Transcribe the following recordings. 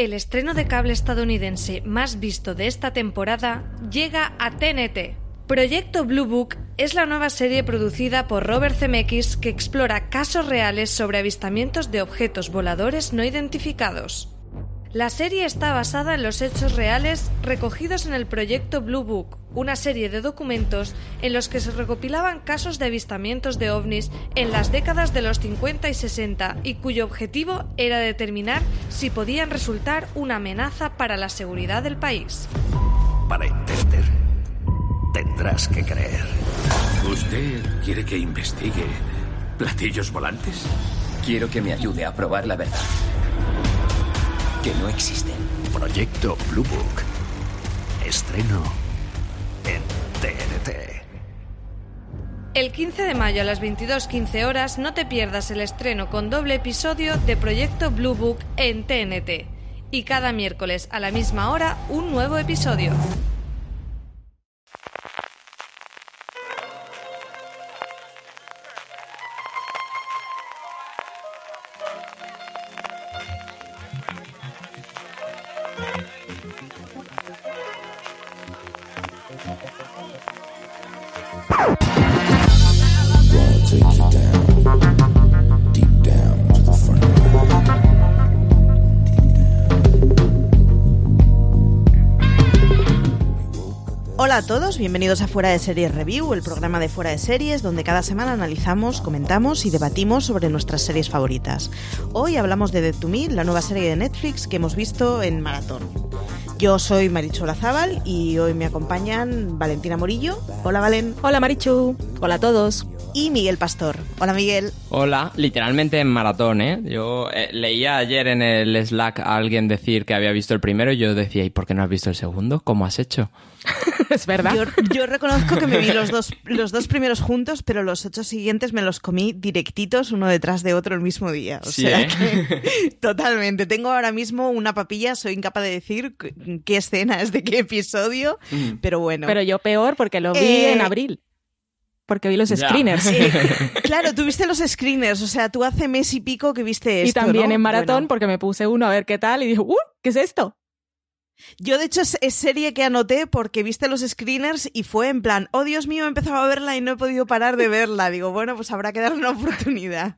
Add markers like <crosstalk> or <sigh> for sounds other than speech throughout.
El estreno de cable estadounidense más visto de esta temporada llega a TNT. Proyecto Blue Book es la nueva serie producida por Robert Zemeckis que explora casos reales sobre avistamientos de objetos voladores no identificados. La serie está basada en los hechos reales recogidos en el proyecto Blue Book, una serie de documentos en los que se recopilaban casos de avistamientos de ovnis en las décadas de los 50 y 60 y cuyo objetivo era determinar si podían resultar una amenaza para la seguridad del país. Para entender, tendrás que creer. ¿Usted quiere que investigue platillos volantes? Quiero que me ayude a probar la verdad que no existen. Proyecto Blue Book. Estreno en TNT. El 15 de mayo a las 22.15 horas no te pierdas el estreno con doble episodio de Proyecto Blue Book en TNT. Y cada miércoles a la misma hora un nuevo episodio. A todos, bienvenidos a Fuera de Series Review, el programa de Fuera de Series donde cada semana analizamos, comentamos y debatimos sobre nuestras series favoritas. Hoy hablamos de Dead to Me, la nueva serie de Netflix que hemos visto en maratón. Yo soy Marichu Zaval y hoy me acompañan Valentina Morillo. Hola Valen. Hola Marichu. Hola a todos y Miguel Pastor. Hola Miguel. Hola, literalmente en maratón, ¿eh? Yo eh, leía ayer en el Slack a alguien decir que había visto el primero y yo decía, ¿y por qué no has visto el segundo? ¿Cómo has hecho? <laughs> es verdad. Yo, reconozco que me vi los dos, los dos primeros juntos, pero los ocho siguientes me los comí directitos, uno detrás de otro el mismo día. O sea ¿eh? <laughs> totalmente. Tengo ahora mismo una papilla, soy incapaz de decir qué escena es de qué episodio, mm. pero bueno. Pero yo peor porque lo vi en abril porque vi los screeners. <laughs> claro, tú viste los screeners, o sea, tú hace mes y pico que viste esto. Y también en maratón, porque me puse uno a ver qué tal y dije, ¡uh! ¿Qué es esto? Yo, de hecho, es, serie que anoté porque viste los screeners y fue en plan, oh Dios mío, he empezado a verla y no he podido parar de verla. Digo, bueno, pues habrá que darle una oportunidad.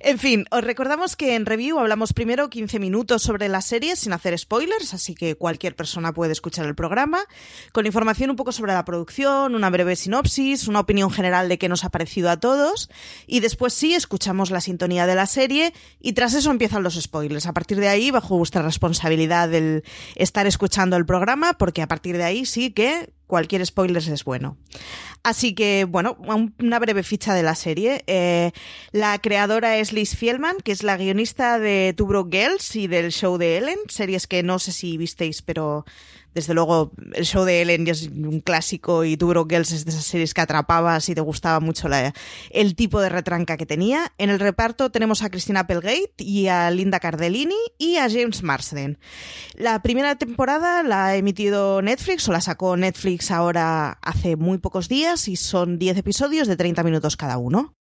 En fin, os recordamos que en review hablamos primero 15 minutos sobre la serie sin hacer spoilers, así que cualquier persona puede escuchar el programa, con información un poco sobre la producción, una breve sinopsis, una opinión general de qué nos ha parecido a todos, y después sí escuchamos la sintonía de la serie y tras eso empiezan los spoilers. A partir de ahí, bajo vuestra responsabilidad el estar escuchando el programa, porque a partir de ahí sí que cualquier spoiler es bueno. Así que, bueno, una breve ficha de la serie. Eh, la creadora es Liz Fielman, que es la guionista de Two Broke Girls y del show de Ellen, series que no sé si visteis, pero desde luego, el show de Ellen es un clásico y Broke Girls es de esas series que atrapabas y te gustaba mucho la, el tipo de retranca que tenía. En el reparto tenemos a Christina Applegate y a Linda Cardellini y a James Marsden. La primera temporada la ha emitido Netflix o la sacó Netflix ahora hace muy pocos días y son 10 episodios de 30 minutos cada uno.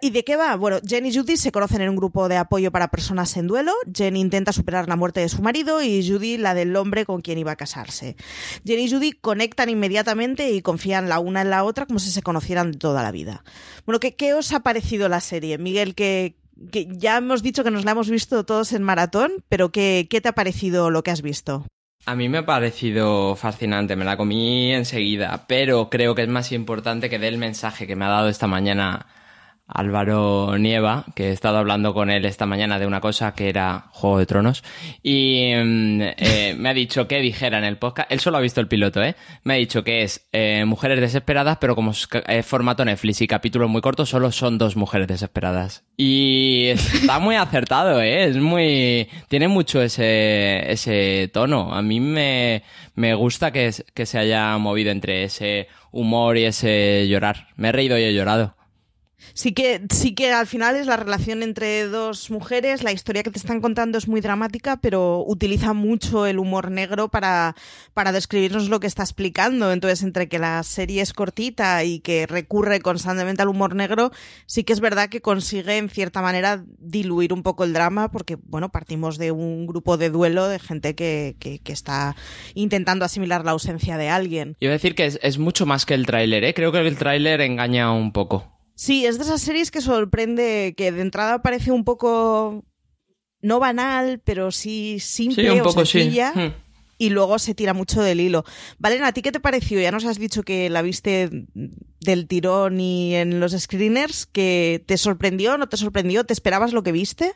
¿Y de qué va? Bueno, Jen y Judy se conocen en un grupo de apoyo para personas en duelo. Jen intenta superar la muerte de su marido y Judy la del hombre con quien iba a casarse. Jen y Judy conectan inmediatamente y confían la una en la otra como si se conocieran toda la vida. Bueno, ¿qué, qué os ha parecido la serie? Miguel, que, que ya hemos dicho que nos la hemos visto todos en maratón, pero ¿qué, qué te ha parecido lo que has visto? A mí me ha parecido fascinante, me la comí enseguida, pero creo que es más importante que dé el mensaje que me ha dado esta mañana Álvaro Nieva, que he estado hablando con él esta mañana de una cosa que era Juego de Tronos, y mm, eh, <laughs> me ha dicho que dijera en el podcast, él solo ha visto el piloto, ¿eh? Me ha dicho que es eh, Mujeres Desesperadas, pero como es formato Netflix y capítulos muy cortos, solo son dos mujeres desesperadas. Y está muy acertado, ¿eh? Es muy... tiene mucho ese, ese tono. A mí me, me gusta que, que se haya movido entre ese humor y ese llorar. Me he reído y he llorado. Sí que, sí que al final es la relación entre dos mujeres, la historia que te están contando es muy dramática, pero utiliza mucho el humor negro para, para describirnos lo que está explicando. Entonces, entre que la serie es cortita y que recurre constantemente al humor negro, sí que es verdad que consigue en cierta manera diluir un poco el drama, porque bueno, partimos de un grupo de duelo de gente que, que, está intentando asimilar la ausencia de alguien. Yo a decir que es, es mucho más que el tráiler, ¿eh? Creo que el tráiler engaña un poco. Sí, es de esas series que sorprende, que de entrada parece un poco no banal, pero sí simple Sí, un o poco sí. sencilla. Hmm. Y luego se tira mucho del hilo. Valena, ¿a ti qué te pareció? Ya nos has dicho que la viste del tirón y en los screeners, que te sorprendió, no te sorprendió, ¿te esperabas lo que viste?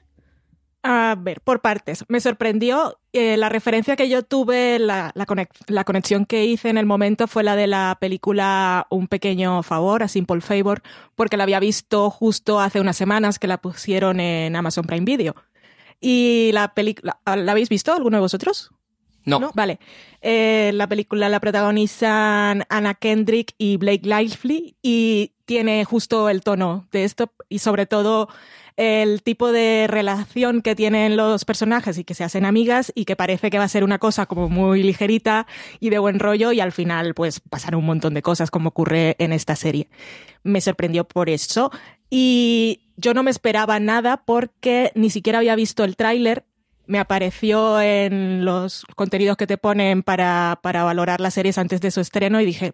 A ver, por partes. Me sorprendió eh, la referencia que yo tuve, la, la, conex- la conexión que hice en el momento fue la de la película Un pequeño favor, A Simple Favor, porque la había visto justo hace unas semanas que la pusieron en Amazon Prime Video. Y la película, ¿la habéis visto alguno de vosotros? No. Vale. Eh, la película la protagonizan Anna Kendrick y Blake Lively y tiene justo el tono de esto y sobre todo el tipo de relación que tienen los personajes y que se hacen amigas y que parece que va a ser una cosa como muy ligerita y de buen rollo y al final pues pasan un montón de cosas como ocurre en esta serie. Me sorprendió por eso y yo no me esperaba nada porque ni siquiera había visto el tráiler me apareció en los contenidos que te ponen para, para valorar las series antes de su estreno y dije,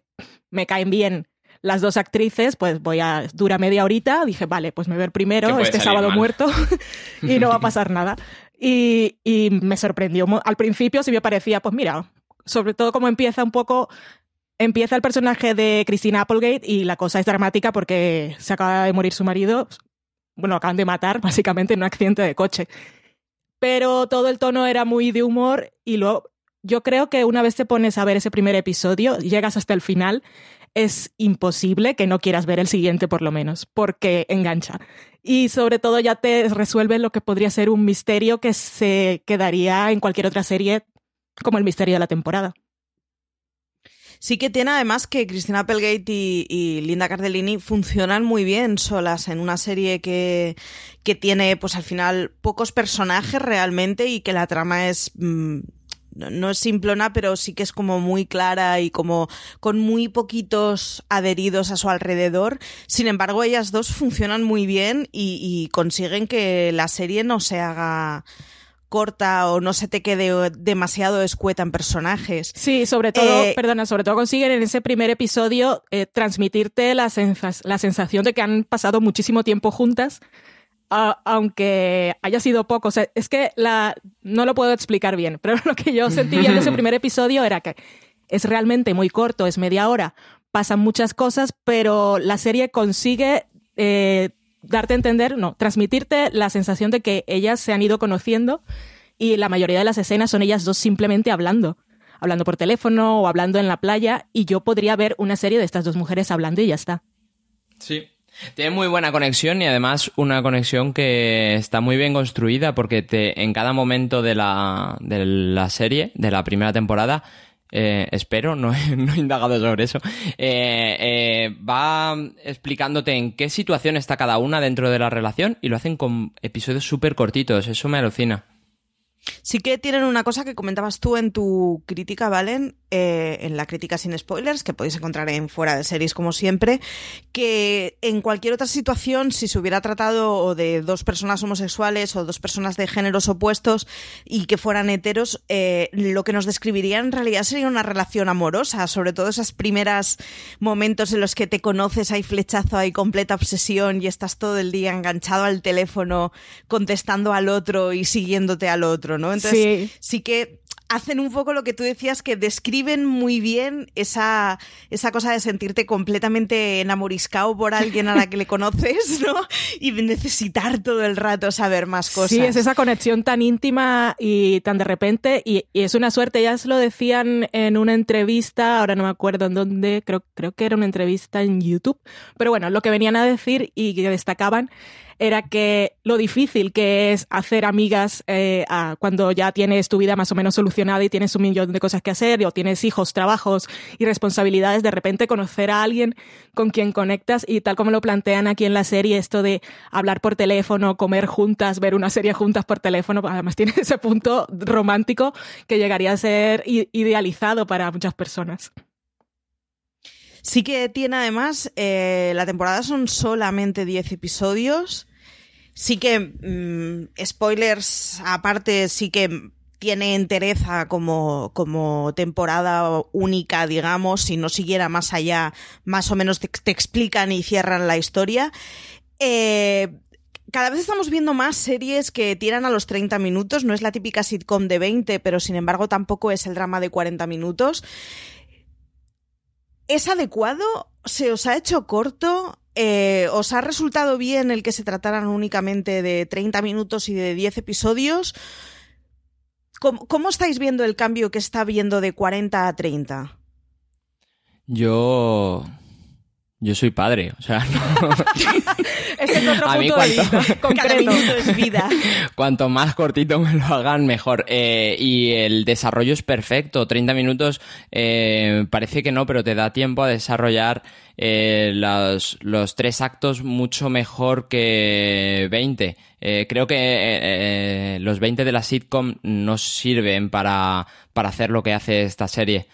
me caen bien las dos actrices, pues voy a, dura media horita, dije, vale, pues me ver primero este sábado mal. muerto <laughs> y no va a pasar nada. Y, y me sorprendió. Al principio sí me parecía, pues mira, sobre todo como empieza un poco, empieza el personaje de Christina Applegate y la cosa es dramática porque se acaba de morir su marido, bueno, lo acaban de matar <laughs> básicamente en un accidente de coche pero todo el tono era muy de humor y luego yo creo que una vez te pones a ver ese primer episodio, llegas hasta el final, es imposible que no quieras ver el siguiente por lo menos, porque engancha. Y sobre todo ya te resuelve lo que podría ser un misterio que se quedaría en cualquier otra serie como el misterio de la temporada. Sí que tiene además que Cristina Applegate y, Linda Cardellini funcionan muy bien solas en una serie que, que tiene pues al final pocos personajes realmente y que la trama es... mm, no- es simplona, pero sí que es como muy clara y como con muy poquitos adheridos a su alrededor. Sin embargo, ellas dos funcionan muy bien y, y consiguen que la serie no se haga corta o no se te quede demasiado escueta en personajes. Sí, sobre todo, Eh, perdona, sobre todo consiguen en ese primer episodio eh, transmitirte la, sensa- la sensación de que han pasado muchísimo tiempo juntas, a- aunque haya sido poco. O sea, es que la, no lo puedo explicar bien, <laughs> pero lo que yo sentí viendo ese <laughs> primer episodio era que es realmente muy corto, es media hora, pasan muchas cosas, pero la serie consigue eh, darte a entender, no, transmitirte la sensación de que ellas se han ido conociendo y la mayoría de las escenas son ellas dos simplemente hablando. Hablando por teléfono o hablando en la playa, y yo podría ver una serie de estas dos mujeres hablando y ya está. Sí. Tiene muy buena conexión y además una conexión que está muy bien construida porque te, en cada momento de la, de la serie, de la primera temporada, eh, espero, no <laughs> no he indagado sobre eso, eh, eh, va explicándote en qué situación está cada una dentro de la relación y lo hacen con episodios súper cortitos, eso me alucina. Sí que tienen una cosa que comentabas tú en tu crítica, Valen, eh, en la crítica sin spoilers, que podéis encontrar en fuera de series como siempre, que en cualquier otra situación, si se hubiera tratado de dos personas homosexuales o dos personas de géneros opuestos y que fueran heteros, eh, lo que nos describiría en realidad sería una relación amorosa, sobre todo esas primeras momentos en los que te conoces, hay flechazo, hay completa obsesión y estás todo el día enganchado al teléfono contestando al otro y siguiéndote al otro, ¿no? Entonces, Sí. sí que hacen un poco lo que tú decías, que describen muy bien esa, esa cosa de sentirte completamente enamoriscado por alguien a la que le conoces, ¿no? Y necesitar todo el rato saber más cosas. Sí, es esa conexión tan íntima y tan de repente, y, y es una suerte. Ellas lo decían en una entrevista, ahora no me acuerdo en dónde, creo, creo que era una entrevista en YouTube, pero bueno, lo que venían a decir y que destacaban era que lo difícil que es hacer amigas eh, cuando ya tienes tu vida más o menos solucionada y tienes un millón de cosas que hacer o tienes hijos, trabajos y responsabilidades, de repente conocer a alguien con quien conectas y tal como lo plantean aquí en la serie, esto de hablar por teléfono, comer juntas, ver una serie juntas por teléfono, además <laughs> tiene ese punto romántico que llegaría a ser idealizado para muchas personas. Sí que tiene además, eh, la temporada son solamente 10 episodios. Sí que, mm, spoilers aparte, sí que tiene entereza como, como temporada única, digamos, si no siguiera más allá, más o menos te, explican y cierran la historia. Eh, cada vez estamos viendo más series que tiran a los 30 minutos. No es la típica sitcom de 20, pero sin embargo tampoco es el drama de 40 minutos. ¿Es adecuado? ¿Se os ha hecho corto? Eh, ¿Os ha resultado bien el que se trataran únicamente de 30 minutos y de 10 episodios? ¿Cómo, estáis viendo el cambio que está viendo de 40 a 30? Yo yo soy padre, o sea, <laughs> no... <laughs> Ese es otro punto de vista. <laughs> Cada minuto es vida. Cuanto más cortito me lo hagan, mejor. Eh, y el desarrollo es perfecto. 30 minutos eh, parece que no, pero te da tiempo a desarrollar eh, los, los, tres actos mucho mejor que 20. creo que los 20 de la sitcom no sirven para, para hacer lo que hace esta serie.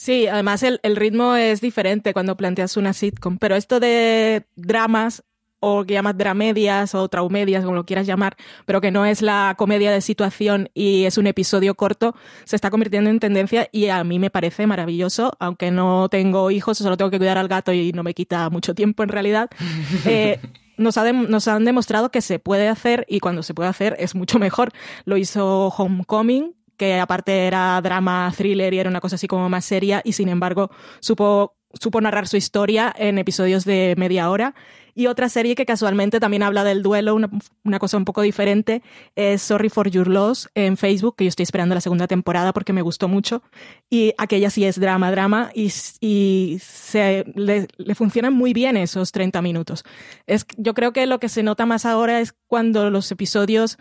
Sí, además el, ritmo es diferente cuando planteas una sitcom, pero esto de dramas o que llamas dramedias o traumedias, como lo quieras llamar, pero que no es la comedia de situación y es un episodio corto, se está convirtiendo en tendencia y a mí me parece maravilloso, aunque no tengo hijos, solo tengo que cuidar al gato y no me quita mucho tiempo en realidad. <laughs> Eh, nos, nos, han demostrado que se puede hacer y cuando se puede hacer es mucho mejor. Lo hizo Homecoming, que aparte era drama, thriller y era una cosa así como más seria y sin embargo supo, supo narrar su historia en episodios de media hora. Y otra serie que casualmente también habla del duelo, una, cosa un poco diferente, es Sorry for Your Loss en Facebook, que yo estoy esperando la segunda temporada porque me gustó mucho. Y aquella sí es drama, drama, y, y se, le, le, funcionan muy bien esos 30 minutos. Es, yo creo que lo que se nota más ahora es cuando los episodios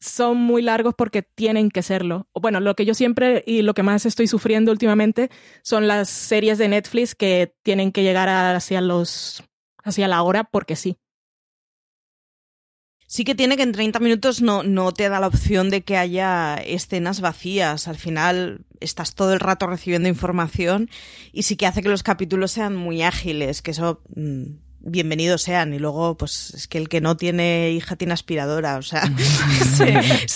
son muy largos porque tienen que serlo. Bueno, lo que yo siempre y lo que más estoy sufriendo últimamente son las series de Netflix que tienen que llegar hacia los hacia la hora porque sí. Sí que tiene que en 30 minutos no, no te da la opción de que haya escenas vacías. Al final estás todo el rato recibiendo información y sí que hace que los capítulos sean muy ágiles, que eso mm, bienvenidos sean. Y luego, pues es que el que no tiene hija tiene aspiradora. O sea, <laughs>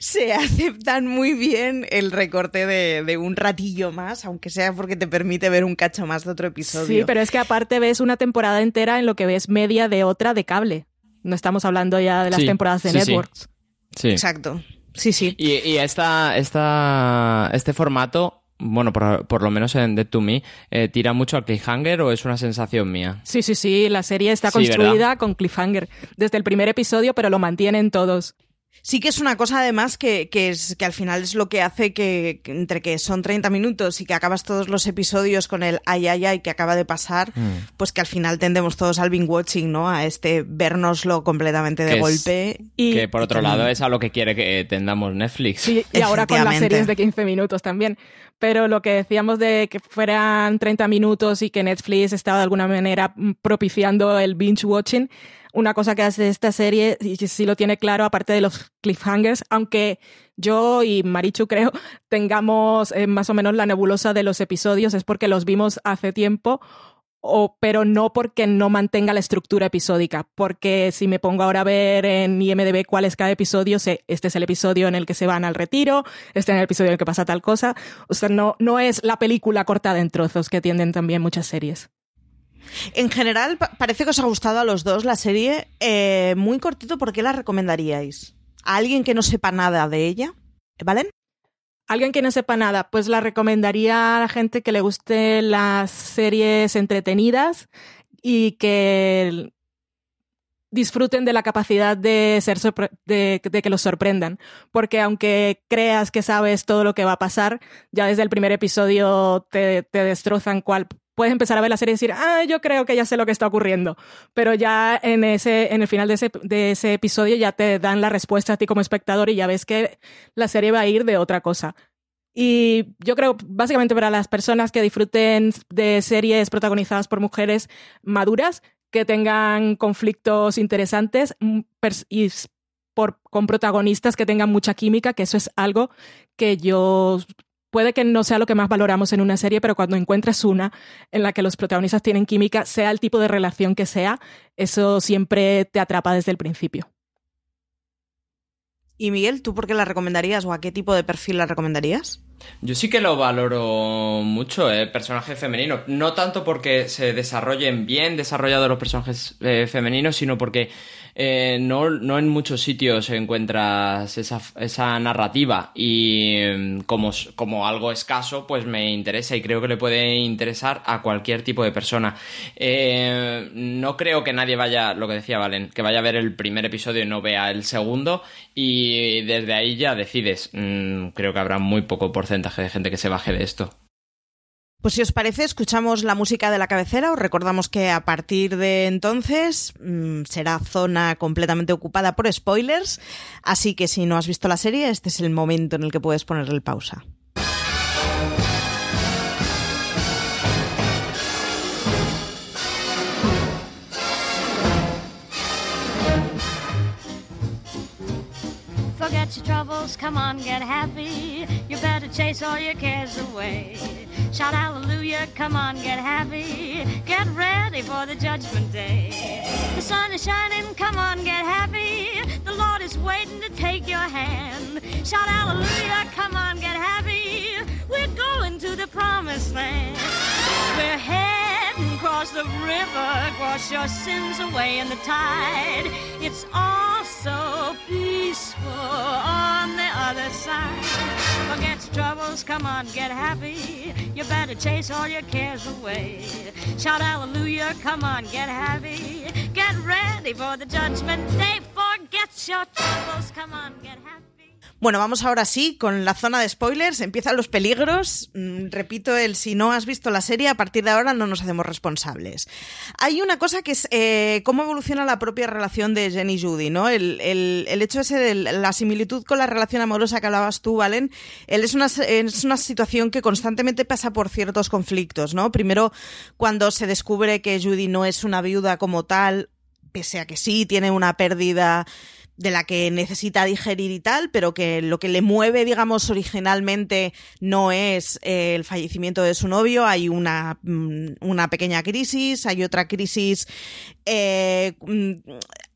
se, aceptan muy bien el recorte de, un ratillo más, aunque sea porque te permite ver un cacho más de otro episodio. Sí, pero es que aparte ves una temporada entera en lo que ves media de otra de cable. No estamos hablando ya de las temporadas de Networks. Sí. Exacto. Sí, sí. Y, y esta, esta, este formato bueno, por, lo menos en Dead to Me, eh, tira mucho al cliffhanger o es una sensación mía? Sí, sí, sí, la serie está construida con cliffhanger desde el primer episodio, pero lo mantienen todos. Sí que es una cosa además que, que, es, que al final es lo que hace que, entre que son 30 minutos y que acabas todos los episodios con el ay ay ay que acaba de pasar, mm. pues que al final tendemos todos al binge watching, ¿no? A este vernoslo completamente de golpe. y que por otro lado es a lo que quiere que tendamos Netflix. y ahora con las series de 15 minutos también. Pero lo que decíamos de que fueran 30 minutos y que Netflix estaba de alguna manera propiciando el binge watching, una cosa que hace esta serie, y sí lo tiene claro, aparte de los cliffhangers, aunque yo y Marichu creo <laughs> tengamos eh, más o menos la nebulosa de los episodios, es porque los vimos hace tiempo, o, pero no porque no mantenga la estructura episódica, porque si me pongo ahora a ver en IMDB cuál es cada episodio, sé, este es el episodio en el que se van al retiro, este es el episodio en el que pasa tal cosa, o sea, no, no es la película cortada en trozos que tienden también muchas series. En general, parece que os ha gustado a los dos la serie. Eh, muy cortito, ¿por qué la recomendaríais? ¿A alguien que no sepa nada de ella? ¿Valen? Alguien que no sepa nada, pues la recomendaría a la gente que le guste las series entretenidas y que disfruten de la capacidad de ser de, que los sorprendan. Porque aunque creas que sabes todo lo que va a pasar, ya desde el primer episodio te, te destrozan cuál puedes empezar a ver la serie y decir, ah, yo creo que ya sé lo que está ocurriendo. Pero ya en, ese, en el final de ese, de ese episodio ya te dan la respuesta a ti como espectador y ya ves que la serie va a ir de otra cosa. Y yo creo, básicamente para las personas que disfruten de series protagonizadas por mujeres maduras, que tengan conflictos interesantes mm, y por, con protagonistas que tengan mucha química, que eso es algo que yo puede que no sea lo que más valoramos en una serie, pero cuando encuentras una en la que los protagonistas tienen química, sea el tipo de relación que sea, eso siempre te atrapa desde el principio. Y Miguel, ¿tú por qué la recomendarías o a qué tipo de perfil la recomendarías? Yo sí que lo valoro mucho, el eh, personaje femenino. No tanto porque se desarrollen bien desarrollados los personajes eh, femeninos, sino porque eh, no, no, en muchos sitios encuentras esa, esa narrativa y mm, como, como, algo escaso, pues me interesa y creo que le puede interesar a cualquier tipo de persona. Eh, no creo que nadie vaya, lo que decía Valen, que vaya a ver el primer episodio y no vea el segundo y desde ahí ya decides. Mm, creo que habrá muy poco porcentaje de gente que se baje de esto. Pues si os parece, escuchamos la música de la cabecera. Os recordamos que a partir de entonces mmm, será zona completamente ocupada por spoilers. Así que si no has visto la serie, este es el momento en el que puedes ponerle pausa. Forget your troubles, come on, get happy. You better chase all your cares away. Shout hallelujah, come on, get happy. Get ready for the judgment day. The sun is shining, come on, get happy. The Lord is waiting to take your hand. Shout hallelujah, come on, get happy. We're going to the promised land. We're heading across the river, wash your sins away in the tide. It's all so peaceful on the other side. Forget your troubles, come on, get happy. You better chase all your cares away. Shout hallelujah, come on, get happy. Get ready for the judgment day. Forget your troubles, come on, get happy. Bueno, vamos ahora sí con la zona de spoilers. Empiezan los peligros. Mm, repito, el si no has visto la serie, a partir de ahora no nos hacemos responsables. Hay una cosa que es eh, cómo evoluciona la propia relación de Jenny y Judy, ¿no? El, el, el, hecho ese de la similitud con la relación amorosa que hablabas tú, Valen, él es una, es una situación que constantemente pasa por ciertos conflictos, ¿no? Primero, cuando se descubre que Judy no es una viuda como tal, pese a que sí tiene una pérdida de la que necesita digerir y tal, pero que lo que le mueve, digamos, originalmente no es eh, el fallecimiento de su novio, hay una, mm, una pequeña crisis, hay otra crisis eh, mm,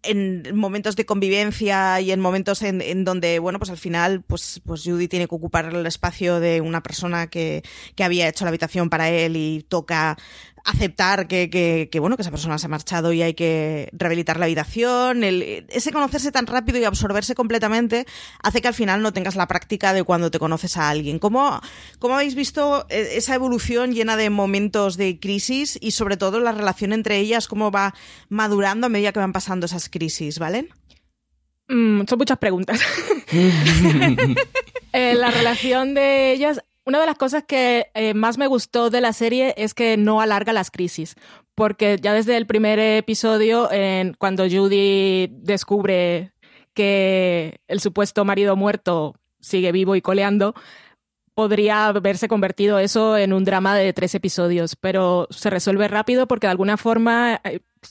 en momentos de convivencia y en momentos en, en, donde, bueno, pues al final, pues, pues Judy tiene que ocupar el espacio de una persona que, que había hecho la habitación para él y toca aceptar que, que, que, bueno que esa persona se ha marchado y hay que rehabilitar la habitación el, ese conocerse tan rápido y absorberse completamente hace que al final no tengas la práctica de cuando te conoces a alguien ¿cómo, cómo habéis visto eh, esa evolución llena de momentos de crisis y sobre todo la relación entre ellas cómo va madurando a medida que van pasando esas crisis ¿vale? Mm, son muchas preguntas <laughs> <laughs> eh, la relación de ellas una de las cosas que eh, más me gustó de la serie es que no alarga las crisis, porque ya desde el primer episodio, cuando Judy descubre que el supuesto marido muerto sigue vivo y coleando, podría haberse convertido eso en un drama de tres episodios, pero se resuelve rápido porque de alguna forma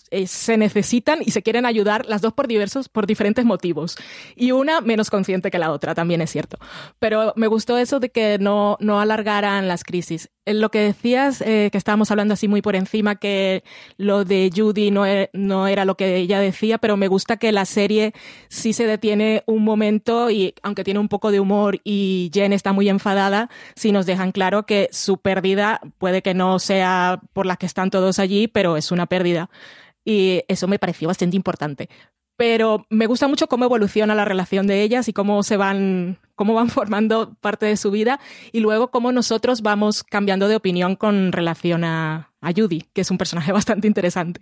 eh, se necesitan y se quieren ayudar las dos por diversos, por diferentes motivos. Y una menos consciente que la otra, también es cierto. Pero me gustó eso de que no, no alargaran las crisis. En lo que decías, eh, que estábamos hablando así muy por encima, que lo de Judy no, e, no era lo que ella decía, pero me gusta que la serie sí se detiene un momento y aunque tiene un poco de humor y Jen está muy enfadada, sí nos dejan claro que su pérdida puede que no sea por la que están todos allí, pero es una pérdida y eso me pareció bastante importante. Pero me gusta mucho cómo evoluciona la relación de ellas y cómo se van, cómo van <laughs> formando parte de su vida y luego cómo nosotros vamos cambiando de opinión con relación a, a Judy, que es un personaje <laughs> bastante interesante.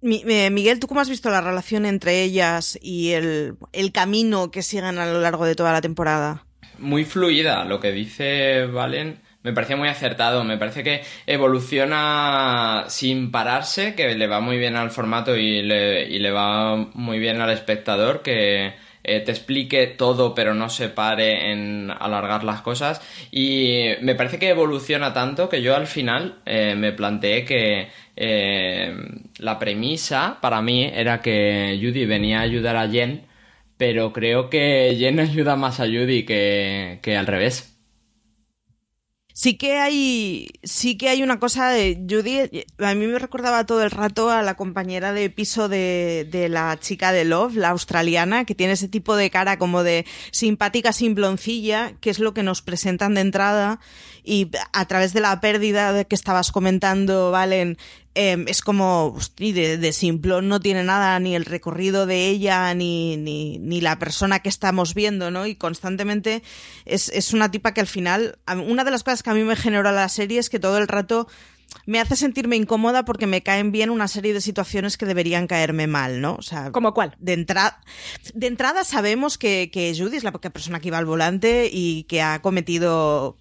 Eh, Miguel, ¿tú cómo has visto la relación entre ellas y el, el camino que siguen a lo largo de toda la temporada? Muy fluida, lo que dice Valen Me parece muy acertado, me parece que evoluciona sin pararse, que le va muy bien al formato y le, y le va muy bien al espectador, que eh, te explique todo pero no se pare en alargar las cosas. Y me parece que evoluciona tanto que yo al final eh, me planteé que eh, la premisa para mí era que Judy venía a ayudar a Jen, pero creo que Jen <laughs> ayuda más a Judy que, que al revés sí que hay sí que hay una cosa de Judy a mí me recordaba todo el rato a la compañera de piso de, de, la chica de Love la australiana que tiene ese tipo de cara como de simpática simploncilla que es lo que nos presentan de entrada y a través de la pérdida que estabas comentando Valen eh, es como de, de simplón no tiene nada ni el recorrido de ella ni, ni, ni, la persona que estamos viendo, ¿no? Y constantemente es, es una tipa que al final, una de las cosas que a mí me generó la serie es que todo el rato me hace sentirme incómoda porque me caen bien una serie de situaciones que deberían caerme mal, ¿no? O sea, ¿Como cuál? De, entrada de entrada sabemos que, que Judy es la persona que iba al volante y que ha cometido,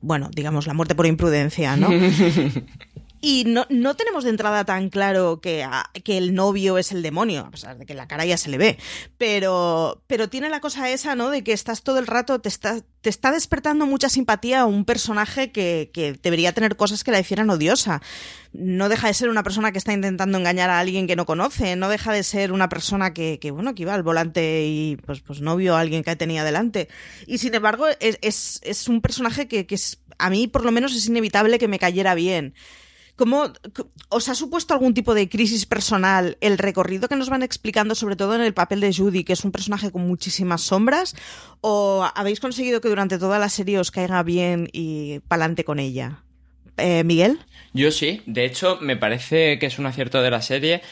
bueno, digamos, la muerte por imprudencia, ¿no? <laughs> Y no, no, tenemos de entrada tan claro que, que, el novio es el demonio, a pesar de que la cara ya se le ve. Pero, pero tiene la cosa esa, ¿no? De que estás todo el rato, te está, te está despertando mucha simpatía a un personaje que, que debería tener cosas que la hicieran odiosa. No deja de ser una persona que está intentando engañar a alguien que no conoce, no deja de ser una persona que, que bueno, que iba al volante y pues, pues no vio a alguien que tenía delante. Y sin embargo, es, es, es un personaje que, que es, a mí por lo menos es inevitable que me cayera bien. ¿Cómo os ha supuesto algún tipo de crisis personal el recorrido que nos van explicando, sobre todo en el papel de Judy, que es un personaje con muchísimas sombras? ¿O habéis conseguido que durante toda la serie os caiga bien y pa'lante con ella? Eh, Miguel. Yo sí, de hecho me parece que es un acierto de la serie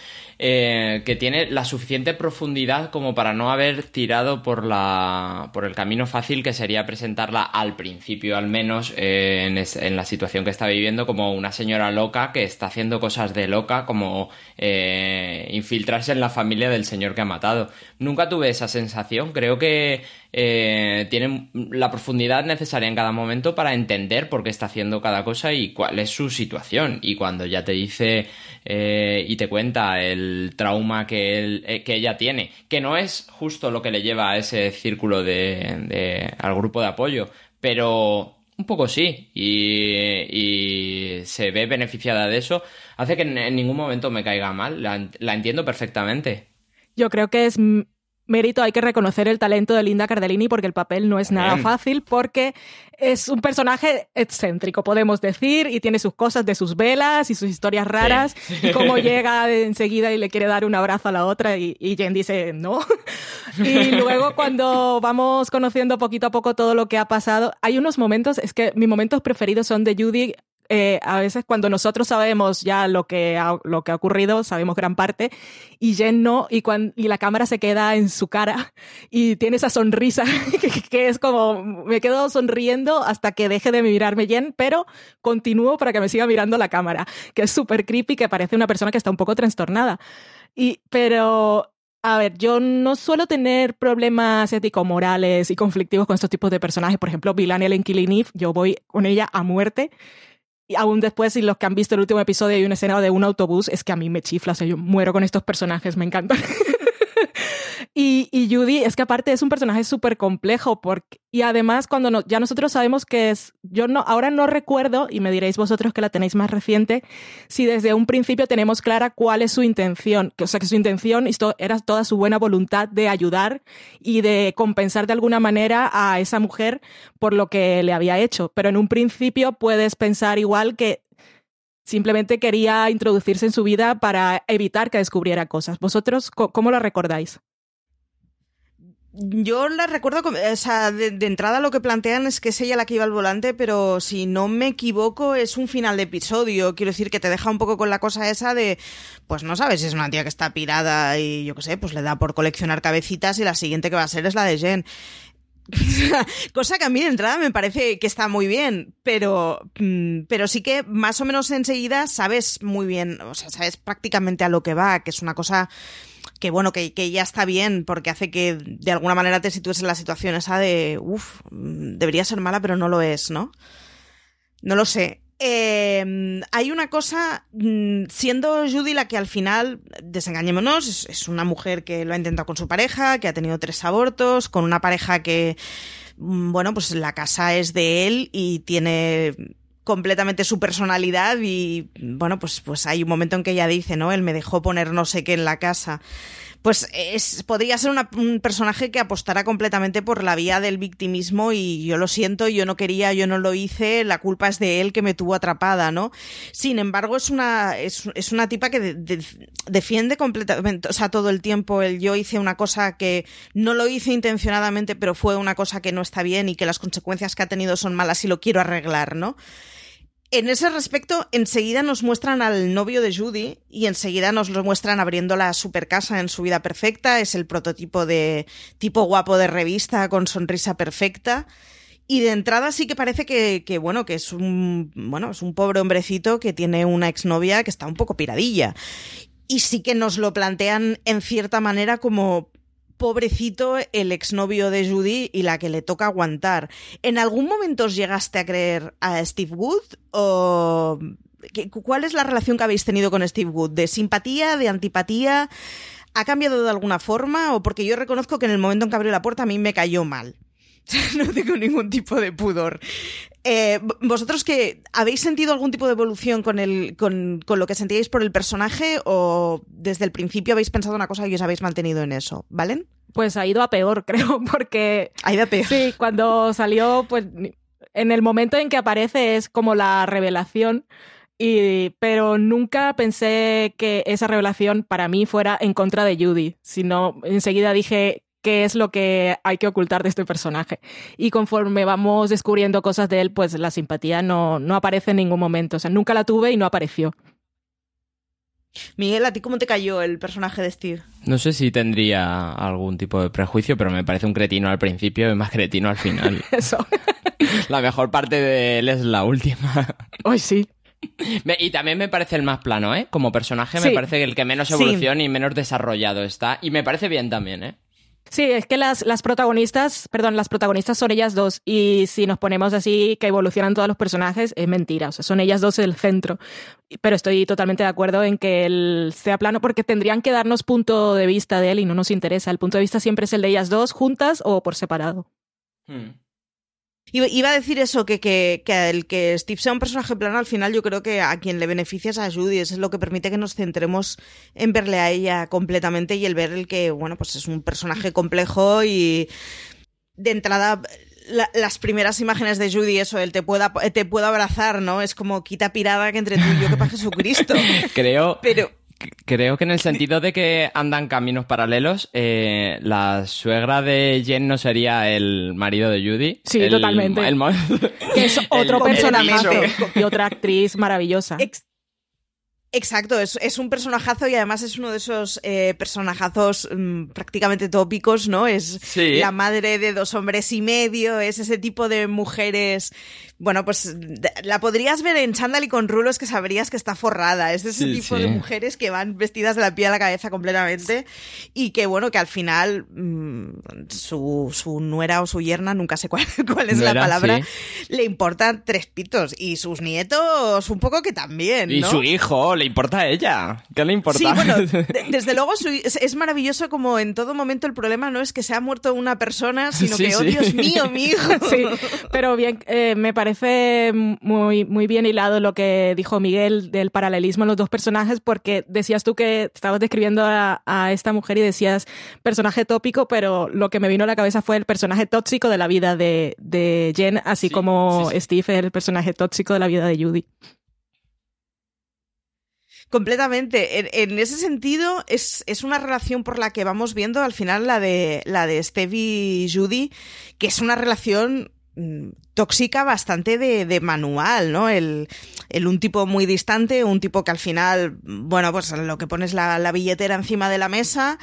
eh, que tiene la suficiente profundidad como para no haber tirado por la por el camino fácil que sería presentarla al principio al menos eh, en, la situación que está viviendo como una señora loca que está haciendo cosas de loca como eh, infiltrarse en la familia del señor que ha matado. Nunca tuve esa sensación. Creo que eh, tiene la profundidad necesaria en cada momento para entender por qué está haciendo cada cosa y cuál es su situación. Y cuando ya te dice eh, y te cuenta el trauma que, él, eh, ella tiene, que no es justo lo que le lleva a ese círculo de, al grupo de apoyo, pero un poco sí, y, y, se ve beneficiada de eso, hace que en, ningún momento me caiga mal, la entiendo perfectamente. Yo creo que es mérito hay que reconocer el talento de Linda Cardellini porque el papel no es nada fácil porque es un personaje excéntrico, podemos decir, y tiene sus cosas de sus velas y sus historias raras sí. y <laughs> cómo llega enseguida y le quiere dar un abrazo a la otra y, y Jen dice no. <laughs> y luego cuando vamos conociendo poquito a poco todo lo que ha pasado, hay unos momentos, es que mis momentos preferidos son de Judy eh, a veces cuando nosotros sabemos ya lo que, ha, lo que ha ocurrido, sabemos gran parte, y Jen no, y, cuando, y la cámara se queda en su cara y tiene esa sonrisa <laughs> que, que, es como, me quedo sonriendo hasta que deje de mirarme Jen, pero continúo para que me siga mirando la cámara, que es súper creepy, que parece una persona que está un poco trastornada. Y, pero a ver, yo no suelo tener problemas ético-morales y conflictivos con estos tipos de personajes. Por ejemplo, Villanelle en Killing Eve, yo voy con ella a muerte. Aún después, y los que han visto el último episodio, hay una escena de un autobús, es que a mí me chifla, o sea, yo muero con estos personajes, me encantan. <laughs> y, y, Judy es que aparte es un personaje súper complejo porque, y además cuando no, ya nosotros sabemos que es, yo no, ahora no recuerdo, y me diréis vosotros que la tenéis más reciente, si desde un principio tenemos clara cuál es su intención, que, o sea que su intención era toda su buena voluntad de ayudar y de compensar de alguna manera a esa mujer por lo que le había hecho, pero en un principio puedes pensar igual que simplemente quería introducirse en su vida para evitar que descubriera cosas. ¿Vosotros cómo lo recordáis? Yo la recuerdo, o sea, de, entrada lo que plantean es que es ella la que iba al volante, pero si no me equivoco es un final de episodio. Quiero decir que te deja un poco con la cosa esa de, pues no sabes si es una tía que está pirada y yo qué sé, pues le da por coleccionar cabecitas y la siguiente que va a ser es la de Jen. <laughs> Cosa que a mí de entrada me parece que está muy bien, pero, mm, pero sí que más o menos enseguida sabes muy bien, o sea, sabes prácticamente a lo que va, que es una cosa que bueno, que, que ya está bien, porque hace que de alguna manera te sitúes en la situación esa de, uff, debería ser mala, pero no lo es, ¿no? No lo sé. Eh, hay una cosa, mm, siendo Judy la que al final, desengañémonos, es, es una mujer que lo ha intentado con su pareja, que ha tenido tres abortos, con una pareja que, mm, bueno, pues la casa es de él y tiene completamente su personalidad y bueno, pues, pues hay un momento en que ella dice, ¿no? Él me dejó poner no sé qué en la casa. Pues es, podría ser una- un personaje que apostara completamente por la vía del victimismo y yo lo siento, yo no quería, yo no lo hice, la culpa es de él que me tuvo atrapada, ¿no? Sin embargo, es una, es, es una tipa que de- de- defiende completamente, o sea, todo el tiempo el yo hice una cosa que no lo hice intencionadamente, pero fue una cosa que no está bien y que las consecuencias que ha tenido son malas y lo quiero arreglar, ¿no? En ese respecto, enseguida nos muestran al novio de Judy y enseguida nos lo muestran abriendo la super casa en su vida perfecta. Es el prototipo de tipo guapo de revista con sonrisa perfecta. Y de entrada sí que parece que, que, bueno, que es un, bueno, es un pobre hombrecito que tiene una exnovia que está un poco piradilla. Y sí que nos lo plantean en cierta manera como pobrecito el exnovio de Judy y la que le toca aguantar. ¿En algún momento os llegaste a creer a Steve Wood o ¿qué- cuál es la relación que habéis tenido con Steve Wood? ¿De simpatía, de antipatía? ¿Ha cambiado de alguna forma? O porque yo reconozco que en el momento en que abrió la puerta a mí me cayó mal. <laughs> no tengo ningún tipo de pudor. Eh, ¿Vosotros que habéis sentido algún tipo de evolución con, el, con, con lo que sentíais por el personaje o desde el principio habéis pensado una cosa y os habéis mantenido en eso? ¿Valen? Pues ha ido a peor, <laughs> creo, porque Ha ido a peor. sí, cuando salió, pues en el momento en que aparece es como la revelación. Y, pero nunca pensé que esa revelación para mí fuera en contra de Judy, sino enseguida dije qué es lo que hay que ocultar de este personaje. Y conforme vamos descubriendo cosas de él, pues la simpatía no, no aparece en ningún momento. O sea, nunca la tuve y no apareció. Miguel, ¿a ti cómo te cayó el personaje de Steve? No sé si tendría algún tipo de prejuicio, pero me parece un cretino al principio y más cretino al final. <laughs> Eso. <laughs> la mejor parte de él es la última. <laughs> Hoy sí. Me- Y también me parece el más plano, ¿eh? Como personaje me parece que el que menos Sí. evolución y menos desarrollado está. Y me parece bien también, ¿eh? Sí, es que las, las protagonistas, perdón, las protagonistas son ellas dos. Y si nos ponemos así que evolucionan todos los personajes, es mentira. O sea, son ellas dos el centro. Pero estoy totalmente de acuerdo en que él sea plano porque tendrían que darnos punto de vista de él y no nos interesa. El punto de vista siempre es el de ellas dos, juntas o por separado. Hmm. Iba, a decir eso, que, que, que el que Steve sea un personaje plano, al final yo creo que a quien le beneficia es a Judy, eso es lo que permite que nos centremos en verle a ella completamente y el ver el que, bueno, pues es un personaje complejo y de entrada la- las primeras imágenes de Judy, eso, el te pueda, te puedo abrazar, ¿no? Es como quita pirada que entre tú y yo que para Jesucristo. <laughs> Creo, Pero creo que en el sentido de que andan caminos paralelos, eh, la suegra de Jen no sería el marido de Judy. Sí, El- totalmente. el mo- <laughs> Que es otro personaje <laughs> y otra actriz maravillosa. Ex- Exacto, es, es un personajazo y además es uno de esos eh, personajazos mm, prácticamente tópicos, ¿no? Es Sí. la madre de dos hombres y medio, es ese tipo de mujeres. Bueno, pues la podrías ver en chándal y con rulos que sabrías que está forrada. Es de ese Sí, tipo sí. de mujeres que van vestidas de la piel a la cabeza completamente y que, bueno, que al final mm, su, su nuera o su yerna, nunca sé cuál, <laughs> cuál es la palabra, sí. le importan tres pitos y sus nietos un poco que también. Y su hijo, ¿le importa a ella? ¿Qué le importa? Sí, bueno, <laughs> de- desde luego su- es, es maravilloso como en todo momento el problema no es que se ha muerto una persona, sino Sí, que, oh. Dios mío, mi hijo. <laughs> Sí, pero bien, eh, me parece muy, muy bien hilado lo que dijo Miguel del paralelismo en los dos personajes, porque decías tú que estabas describiendo a, a esta mujer y decías personaje tópico, pero lo que me vino a la cabeza fue el personaje tóxico de la vida de, de Jen, así Sí, como sí, sí. Steve es el personaje tóxico de la vida de Judy. Completamente. En, en ese sentido, es, es una relación por la que vamos viendo al final la de, la de Steve y Judy, que es una relación tóxica bastante de, manual, ¿no? El, un tipo muy distante, un tipo que al final, bueno, pues lo que pones la, la billetera encima de la mesa,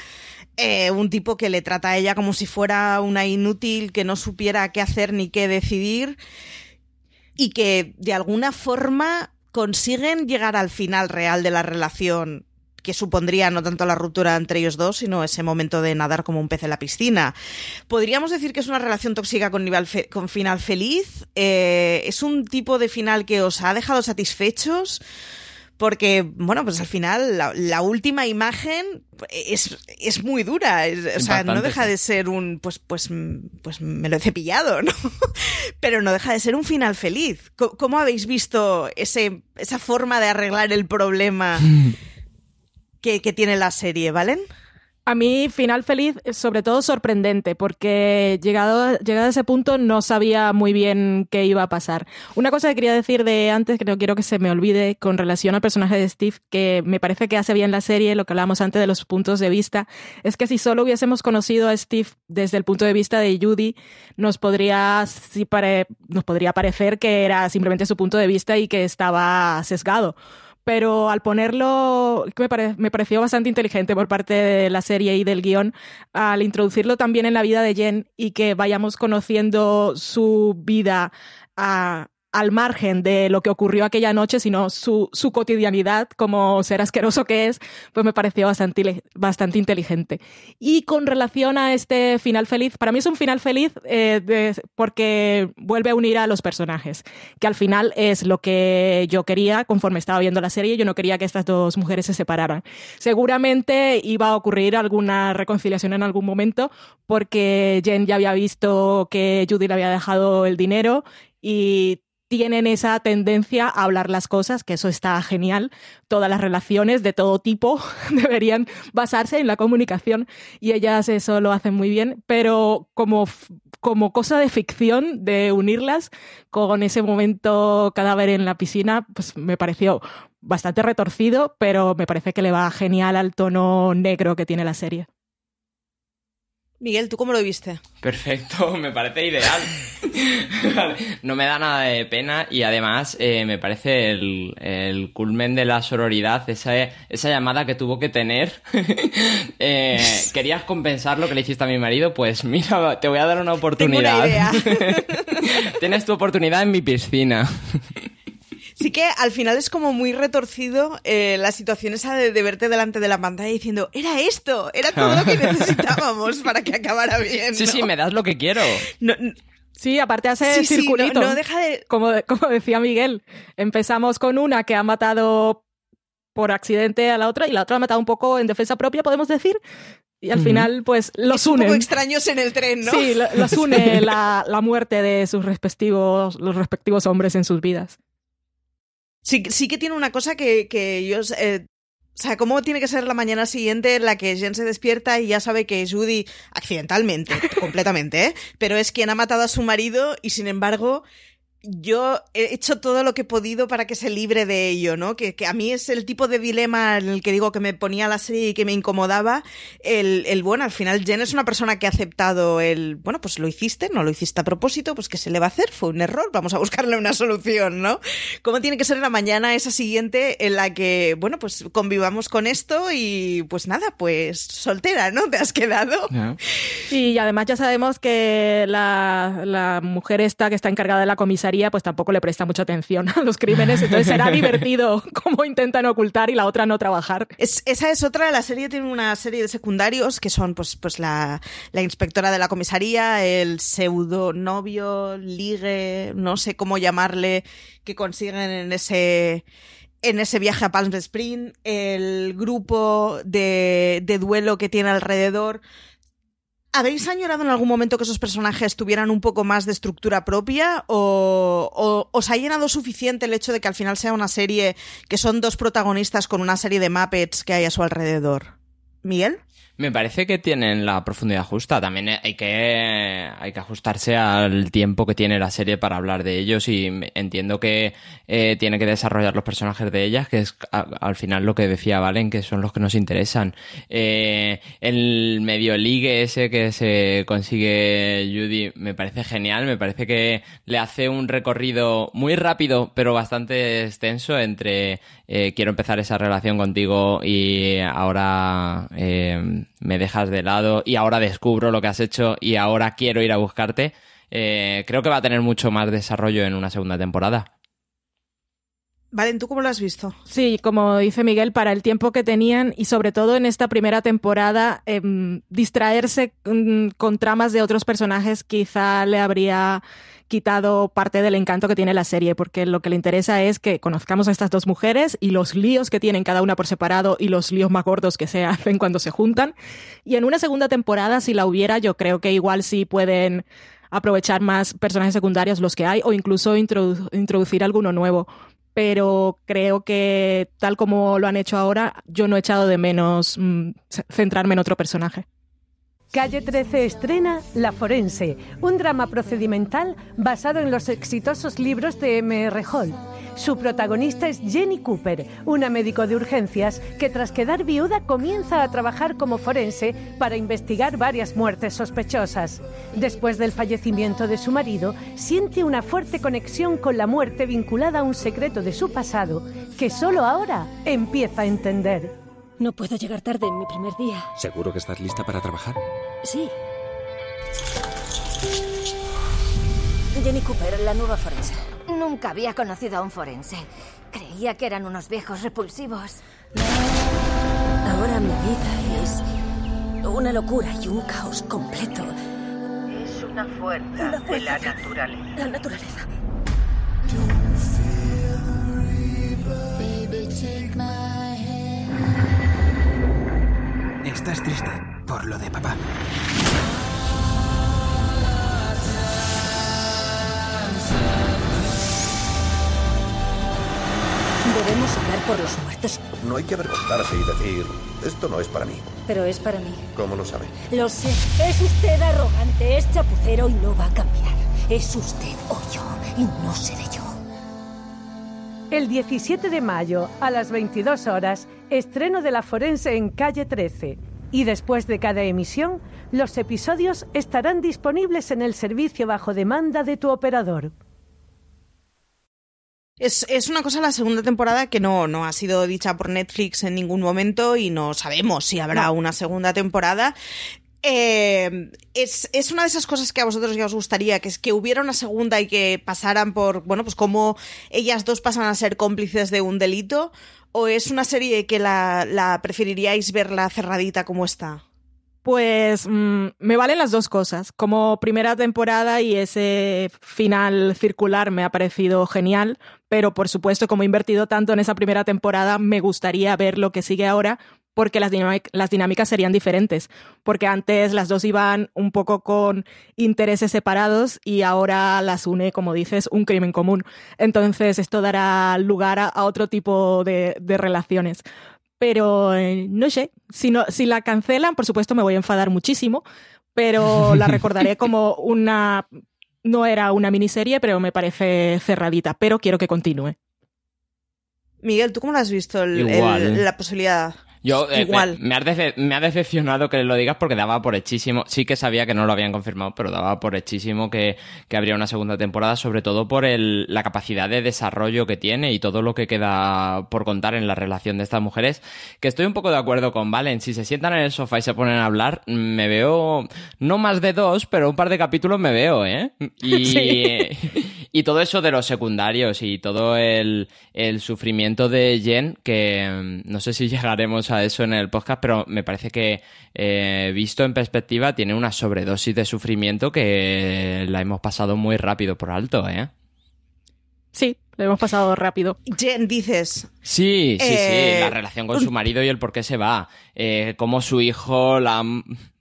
eh, un tipo que le trata a ella como si fuera una inútil que no supiera qué hacer ni qué decidir y que de alguna forma consiguen llegar al final real de la relación que supondría no tanto la ruptura entre ellos dos, sino ese momento de nadar como un pez en la piscina. Podríamos decir que es una relación tóxica con, nivel con final feliz. Eh, es un tipo de final que os ha dejado satisfechos. Porque, bueno, pues al final la, última imagen es, es muy dura. o sea, no deja de ser un, pues, pues, pues me lo he cepillado, ¿no? <laughs> Pero no deja de ser un final feliz. ¿Cómo, habéis visto ese, esa forma de arreglar el problema <laughs> que, tiene la serie, ¿valen? A mí, final feliz, sobre todo sorprendente, porque llegado, llegado a ese punto no sabía muy bien qué iba a pasar. Una cosa que quería decir de antes, que no quiero que se me olvide, con relación al personaje de Steve, que me parece que hace bien la serie, lo que hablábamos antes de los puntos de vista, es que si solo hubiésemos conocido a Steve desde el punto de vista de Judy, nos podría, nos podría parecer que era simplemente su punto de vista y que estaba sesgado pero al ponerlo, me, me, pareció bastante inteligente por parte de la serie y del guion, al introducirlo también en la vida de Jen y que vayamos conociendo su vida a, al margen de lo que ocurrió aquella noche, sino su, su cotidianidad como ser asqueroso que es, pues me pareció bastante, bastante inteligente. Y con relación a este final feliz, para mí es un final feliz eh, porque vuelve a unir a los personajes, que al final es lo que yo quería conforme estaba viendo la serie, yo no quería que estas dos mujeres se separaran. Seguramente iba a ocurrir alguna reconciliación en algún momento porque Jen ya había visto que Judy le había dejado el dinero y tienen esa tendencia a hablar las cosas, que eso está genial. Todas las relaciones de todo tipo <laughs> deberían basarse en la comunicación y ellas eso lo hacen muy bien, pero como, como cosa de ficción, de unirlas con ese momento cadáver en la piscina, pues me pareció bastante retorcido, pero me parece que le va genial al tono negro que tiene la serie. Miguel, ¿tú cómo lo viste? Perfecto, <laughs> me parece ideal. <laughs> no me da nada de pena y además eh, me parece el, culmen de la sororidad, esa, esa llamada que tuvo que tener. <laughs> eh, ¿Querías compensar lo que le hiciste a mi marido? Pues mira, te voy a dar una oportunidad. Tienes tu oportunidad en mi piscina. Sí que al final es como muy retorcido eh, la situación esa de, verte delante de la pantalla diciendo, era esto, era todo lo que <laughs> necesitábamos para que acabara bien. Sí, sí, me das lo que quiero. Sí, aparte hace circulito. no, deja de... Como, como decía Miguel, empezamos con una que ha matado por accidente a la otra y la otra ha matado un poco en defensa propia, podemos decir. Y al final, pues los une. Un poco extraños en el tren, ¿no? Sí, los une <laughs> la, la muerte de sus respectivos, los respectivos hombres en sus vidas. Sí, sí que tiene una cosa que, que ellos... Eh, o sea, ¿cómo tiene que ser la mañana siguiente en la que Jen se despierta y ya sabe que Judy, accidentalmente, <laughs> completamente, ¿eh? pero es quien ha matado a su marido y sin embargo yo he hecho todo lo que he podido para que se libre de ello, ¿no? Que, que, a mí es el tipo de dilema en el que digo que me ponía la serie y que me incomodaba. El, el, bueno, al final Jen es una persona que ha aceptado el, bueno, pues lo hiciste, no lo hiciste a propósito, pues ¿qué se le va a hacer? Fue un error, vamos a buscarle una solución, ¿no? ¿Cómo tiene que ser la mañana esa siguiente en la que, bueno, pues convivamos con esto y pues nada, pues soltera, ¿no? Te has quedado. Y además ya sabemos que la, la mujer esta que está encargada de la comisaría pues tampoco le presta mucha atención a los crímenes, entonces será <laughs> divertido cómo intentan ocultar y la otra no trabajar. esa es otra, la serie tiene una serie de secundarios que son pues, pues la, la inspectora de la comisaría, el pseudo novio, ligue, no sé cómo llamarle, que consiguen en ese en ese viaje a Palm Springs, el grupo de, de duelo que tiene alrededor, ¿Habéis añorado en algún momento que esos personajes tuvieran un poco más de estructura propia? O, os ha llenado suficiente el hecho de que al final sea una serie que son dos protagonistas con una serie de Muppets que hay a su alrededor? ¿Miguel? Me parece que tienen la profundidad justa. También hay que, hay que ajustarse al tiempo que tiene la serie para hablar de ellos y entiendo que eh, tiene que desarrollar los personajes de ellas, que es al final lo que decía Valen, que son los que nos interesan. Eh, el medio ligue ese que se consigue Judy me parece genial, me parece que le hace un recorrido muy rápido pero bastante extenso entre eh, quiero empezar esa relación contigo y ahora... Eh, me dejas de lado y ahora descubro lo que has hecho y ahora quiero ir a buscarte, eh, creo que va a tener mucho más desarrollo en una segunda temporada. Valen, ¿tú cómo lo has visto? Sí, como dice Miguel, para el tiempo que tenían y sobre todo en esta primera temporada, em, distraerse mm, con tramas de otros personajes quizá le habría quitado parte del encanto que tiene la serie, porque lo que le interesa es que conozcamos a estas dos mujeres y los líos que tienen cada una por separado y los líos más gordos que se <laughs> hacen cuando se juntan. Y en una segunda temporada, si la hubiera, yo creo que igual sí pueden aprovechar más personajes secundarios los que hay o incluso introducir alguno nuevo pero creo que tal como lo han hecho ahora, yo no he echado de menos mm, centrarme en otro personaje. Calle 13 estrena La Forense, un drama procedimental basado en los exitosos libros de M.R. Hall. Su protagonista es Jenny Cooper, una médico de urgencias que tras quedar viuda comienza a trabajar como forense para investigar varias muertes sospechosas. Después del fallecimiento de su marido, siente una fuerte conexión con la muerte vinculada a un secreto de su pasado que solo ahora empieza a entender. No puedo llegar tarde en mi primer día. ¿Seguro que estás lista para trabajar? Sí. Jenny Cooper, la nueva forense. Nunca había conocido a un forense. Creía que eran unos viejos repulsivos. Ahora mi vida es una locura y un caos completo. Es una fuerza, de la naturaleza. La naturaleza. Estás triste por lo de papá. Debemos hablar por los muertos. No hay que avergonzarse y decir, esto no es para mí. Pero es para mí. ¿Cómo lo sabe? Lo sé. Es usted arrogante, es chapucero y no va a cambiar. Es usted o yo, y no seré yo. El 17 de mayo, a las 22 horas, estreno de La Forense en Calle 13. Y después de cada emisión, los episodios estarán disponibles en el servicio bajo demanda de tu operador. Es, es, una cosa la segunda temporada que no, no ha sido dicha por Netflix en ningún momento y no sabemos si habrá una segunda temporada. Eh, es, es, una de esas cosas que a vosotros ya os gustaría, que es que hubiera una segunda y que pasaran por, bueno, pues como ellas dos pasan a ser cómplices de un delito, o es una serie que la, preferiríais verla cerradita como está? Pues mm, me valen las dos cosas. Como primera temporada y ese final circular me ha parecido genial, pero por supuesto como he invertido tanto en esa primera temporada, me gustaría ver lo que sigue ahora porque las, las dinámicas serían diferentes, porque antes las dos iban un poco con intereses separados y ahora las une, como dices, un crimen común. Entonces esto dará lugar a, otro tipo de, relaciones. Pero eh, no sé, si, no, si la cancelan, por supuesto me voy a enfadar muchísimo, pero la <laughs> recordaré como una... No era una miniserie, pero me parece cerradita, pero quiero que continúe. Miguel, ¿tú cómo lo has visto la posibilidad? Yo, eh, Me, ha decepcionado que lo digas porque daba por hechísimo. Sí que sabía que no lo habían confirmado, pero daba por hechísimo que, que habría una segunda temporada, sobre todo por el, la capacidad de desarrollo que tiene y todo lo que queda por contar en la relación de estas mujeres. Que estoy un poco de acuerdo con Valen. Si se sientan en el sofá y se ponen a hablar, me veo no más de dos, pero un par de capítulos me veo, ¿eh? Y, <laughs> y todo eso de los secundarios y todo el, sufrimiento de Jen, que mm, no sé si <laughs> llegaremos a eso en el podcast, pero me parece que eh, visto en perspectiva tiene una sobredosis de sufrimiento que la hemos pasado muy rápido por alto, ¿eh? Sí, lo hemos pasado rápido. Jen, dices. Sí, sí, sí. La eh, relación con su marido y el por qué se va. Eh, cómo su hijo la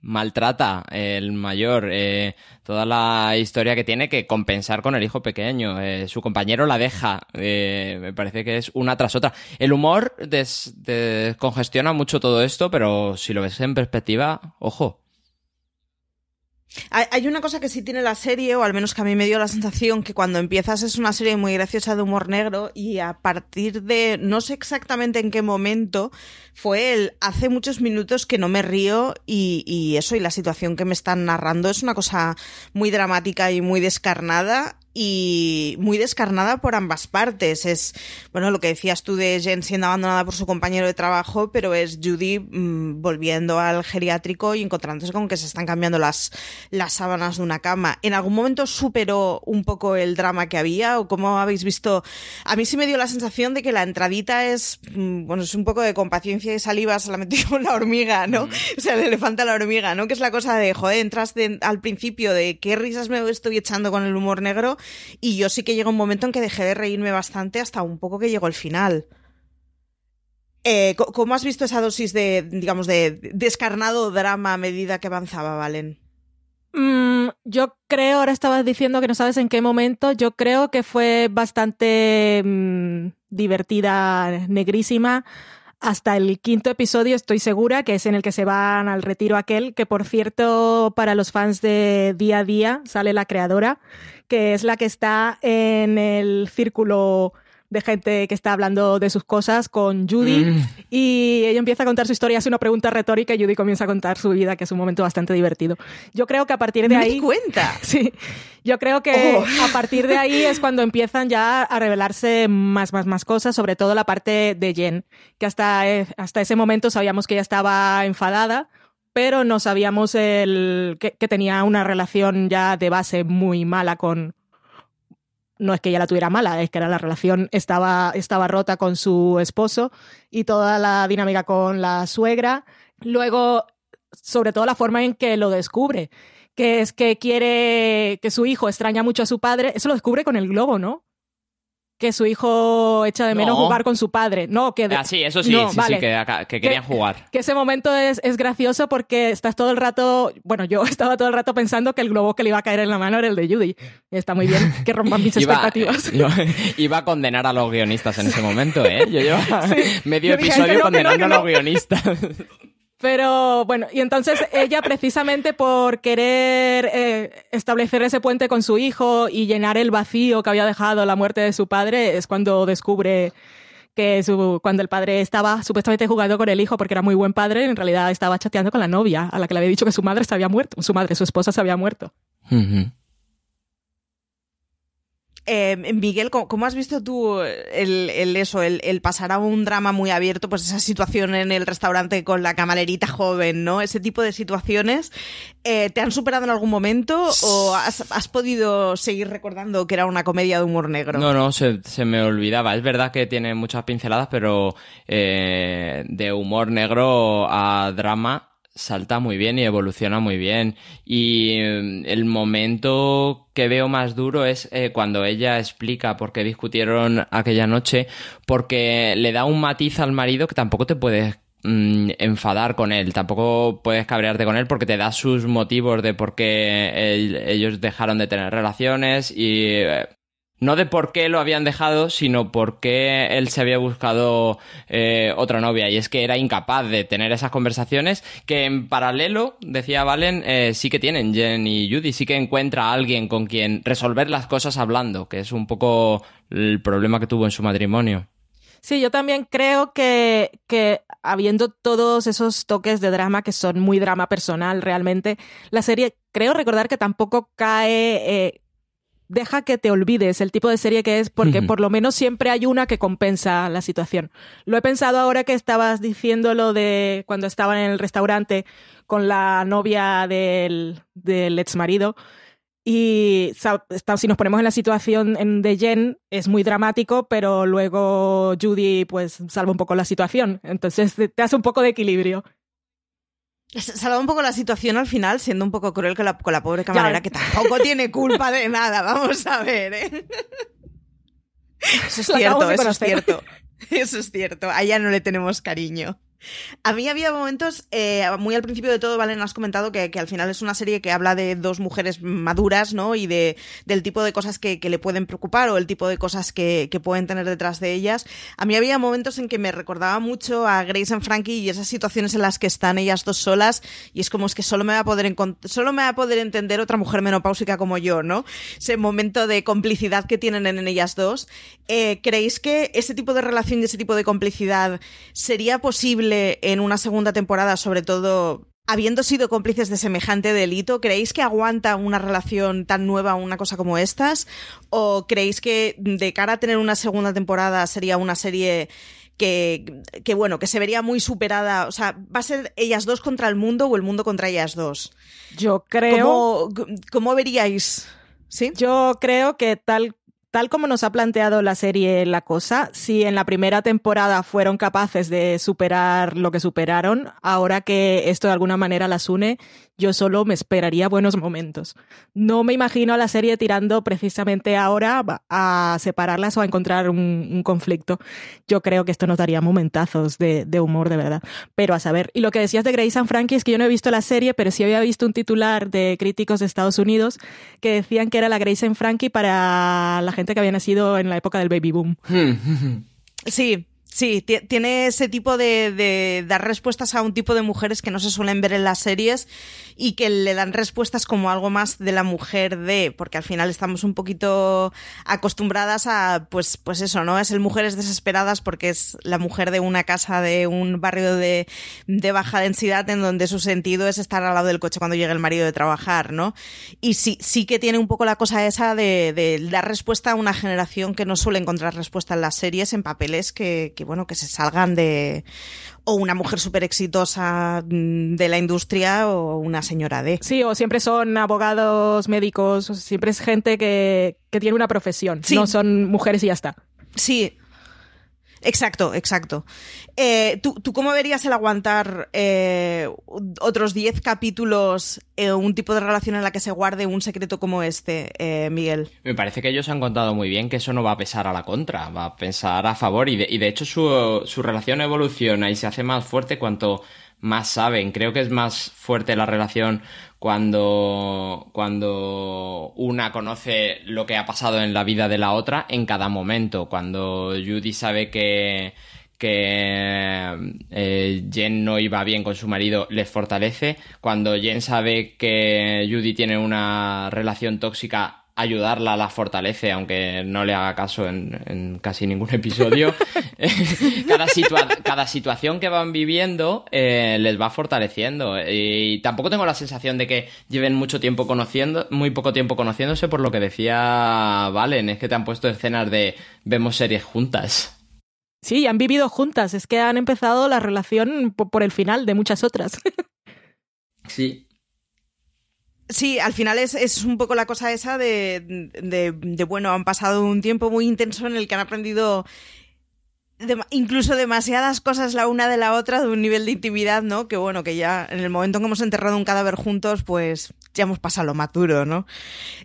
maltrata, el mayor. Eh, toda la historia que tiene que compensar con el hijo pequeño. Eh, su compañero la deja. me parece que es una tras otra. El humor descongestiona mucho todo esto, pero si lo ves en perspectiva, ojo. Hay una cosa que sí tiene la serie, o al menos que a mí me dio la sensación que cuando empiezas es una serie muy graciosa de humor negro y a partir de, no sé exactamente en qué momento, fue el hace muchos minutos que no me río y, y eso y la situación que me están narrando es una cosa muy dramática y muy descarnada y muy descarnada por ambas partes. Es, bueno, lo que decías tú de Jen siendo abandonada por su compañero de trabajo, pero es Judy mm, volviendo al geriátrico y encontrándose con que se están cambiando las, las sábanas de una cama. ¿En algún momento superó un poco el drama que había o cómo habéis visto? A mí sí me dio la sensación de que la entradita es, mm, bueno, es un poco de compaciencia y saliva, se la metió con <laughs> la hormiga, ¿no? O sea, el elefante a la hormiga, ¿no? Que es la cosa de, joder, entras al principio de qué risas me estoy echando con el humor negro y yo sí que llega un momento en que dejé de reírme bastante hasta un poco que llegó el final. Eh, ¿Cómo has visto esa dosis de, digamos, de descarnado drama a medida que avanzaba, Valen? Mm, yo creo, ahora estabas diciendo que no sabes en qué momento, yo creo que fue bastante mm, divertida, negrísima. Hasta el quinto episodio estoy segura que es en el que se van al retiro aquel, que por cierto para los fans de día a día sale la creadora, que es la que está en el círculo de gente que está hablando de sus cosas con Judy mm. y ella empieza a contar su historia, hace una pregunta retórica y Judy comienza a contar su vida, que es un momento bastante divertido. Yo creo que a partir de Me ahí... Cuenta! <laughs> Sí, yo creo que oh. a partir de ahí es cuando empiezan ya a revelarse más, más, más cosas, sobre todo la parte de Jen, que hasta, eh, hasta ese momento sabíamos que ella estaba enfadada, pero no sabíamos el, que, que, tenía una relación ya de base muy mala con, no es que ella la tuviera mala, es que la relación estaba, estaba rota con su esposo y toda la dinámica con la suegra. Luego, sobre todo la forma en que lo descubre, que es que quiere que su hijo extraña mucho a su padre, eso lo descubre con el globo, ¿no? Que su hijo echa de menos jugar con su padre. No, que... Ah, sí, eso sí, sí, sí, que, querían jugar. Que ese momento es, es, gracioso porque estás todo el rato... Bueno, yo <laughs> estaba todo el rato pensando que el globo que le iba a caer en la mano era el de Judy. Está muy bien que rompan mis <laughs> expectativas. <laughs> iba a condenar a los guionistas en ese momento, ¿eh? Yo llevaba medio episodio condenando a los guionistas. Pero bueno, y entonces ella precisamente por querer eh, establecer ese puente con su hijo y llenar el vacío que había dejado la muerte de su padre es cuando descubre que su, cuando el padre estaba supuestamente jugando con el hijo porque era muy buen padre, en realidad estaba chateando con la novia a la que le había dicho que su madre se había muerto, su madre, su esposa se había muerto. Eh, Miguel, ¿cómo, has visto tú el, eso, el, pasar a un drama muy abierto, pues esa situación en el restaurante con la camalerita joven, ¿no? Ese tipo de situaciones, eh, ¿te han superado en algún momento o has, podido seguir recordando que era una comedia de humor negro? No, no, se, me olvidaba. Es verdad que tiene muchas pinceladas, pero eh, de humor negro a drama salta muy bien y evoluciona muy bien. Y mm, el momento que veo más duro es eh, cuando ella explica por qué discutieron aquella noche, porque le da un matiz al marido que tampoco te puedes mm, enfadar con él, tampoco puedes cabrearte con él porque te da sus motivos de por qué ellos dejaron de tener relaciones y eh, no de por qué lo habían dejado, sino porque él se había buscado eh, otra novia. Y es que era incapaz de tener esas conversaciones que en paralelo, decía Valen, eh, sí que tienen Jen y Judy, sí que encuentra a alguien con quien resolver las cosas hablando, que es un poco el problema que tuvo en su matrimonio. Sí, yo también creo que, que habiendo todos esos toques de drama que son muy drama personal realmente, la serie creo recordar que tampoco cae... Eh, deja que te olvides el tipo de serie que es, porque por lo menos siempre hay una que compensa la situación. Lo he pensado ahora que estabas diciendo lo de cuando estaban en el restaurante con la novia del, del ex marido. Y si nos ponemos en la situación de Jen, es muy dramático, pero luego Judy pues salva un poco la situación. Entonces te hace un poco de equilibrio. <laughs> Salva un poco la situación al final, siendo un poco cruel con la, con la pobre camarera, que tampoco <laughs> tiene culpa de nada, vamos a ver, ¿eh? <laughs> Eso es cierto, eso es cierto. Eso es cierto, a ella no le tenemos cariño. A mí había momentos, eh, muy al principio de todo, Valen, has comentado que, al final es una serie que habla de dos mujeres maduras, ¿no? Y de, del tipo de cosas que, le pueden preocupar o el tipo de cosas que, pueden tener detrás de ellas. A mí había momentos en que me recordaba mucho a Grace and Frankie y esas situaciones en las que están ellas dos solas y es como es que solo me va a poder, solo me va a poder entender otra mujer menopáusica como yo, ¿no? Ese momento de complicidad que tienen en, ellas dos. Eh, ¿Creéis que ese tipo de relación y ese tipo de complicidad sería posible en una segunda temporada, sobre todo habiendo sido cómplices de semejante delito, ¿creéis que aguanta una relación tan nueva una cosa como estas? ¿O creéis que de cara a tener una segunda temporada sería una serie que, que, bueno, que se vería muy superada. O sea, ¿va a ser ellas dos contra el mundo o el mundo contra ellas dos? Yo creo. ¿Cómo, cómo veríais? ¿Sí? Yo creo que tal tal como nos ha planteado la serie la cosa, si en la primera temporada fueron capaces de superar lo que superaron, ahora que esto de alguna manera las une, yo solo me esperaría buenos momentos. No me imagino a la serie tirando precisamente ahora a separarlas o a encontrar un, conflicto. Yo creo que esto nos daría momentazos de, humor de verdad. Pero a saber, y lo que decías de Grace and Frankie es que yo no he visto la serie, pero sí había visto un titular de críticos de Estados Unidos que decían que era la Grace and Frankie para la gente que había nacido en la época del baby boom. <laughs> Sí, Sí, tiene ese tipo de, dar respuestas a un tipo de mujeres que no se suelen ver en las series y que le dan respuestas como algo más de la mujer de, porque al final estamos un poquito acostumbradas a, pues, pues eso, ¿no? Es el mujeres desesperadas porque es la mujer de una casa de un barrio de, baja densidad en donde su sentido es estar al lado del coche cuando llega el marido de trabajar, ¿no? Y sí, sí que tiene un poco la cosa esa de, de dar respuesta a una generación que no suele encontrar respuesta en las series, en papeles que bueno, que se salgan de o una mujer súper exitosa mm, de la industria o una señora de. Sí, o siempre son abogados, médicos, siempre es gente que, que tiene una profesión, no son mujeres y ya está. Sí, Exacto, exacto. Eh, ¿tú, ¿tú, cómo verías el aguantar eh, otros 10 capítulos, un tipo de relación en la que se guarde un secreto como este, eh, Miguel? Me parece que ellos han contado muy bien que eso no va a pesar a la contra, va a pensar a favor y de, y de hecho su, su relación evoluciona y se hace más fuerte cuanto más saben. Creo que es más fuerte la relación cuando, cuando una conoce lo que ha pasado en la vida de la otra en cada momento. Cuando Judy sabe que, que eh, Jen no iba bien con su marido, les fortalece. Cuando Jen sabe que Judy tiene una relación tóxica, ayudarla la fortalece, aunque no le haga caso en, casi ningún <laughs> episodio. <laughs> cada, cada situación que van viviendo eh, les va fortaleciendo. Y tampoco tengo la sensación de que lleven mucho tiempo conociendo, muy poco tiempo conociéndose, por lo que decía Valen, es que te han puesto escenas de vemos series juntas. Sí, han vivido juntas, es que han empezado la relación por el final de muchas otras. <laughs> sí, Sí, al final es, es, un poco la cosa esa de, de, de, bueno, han pasado un tiempo muy intenso en el que han aprendido incluso demasiadas cosas la una de la otra de un nivel de intimidad, ¿no? Que bueno, que ya en el momento en que hemos enterrado un cadáver juntos, pues ya hemos pasado lo maturo, ¿no?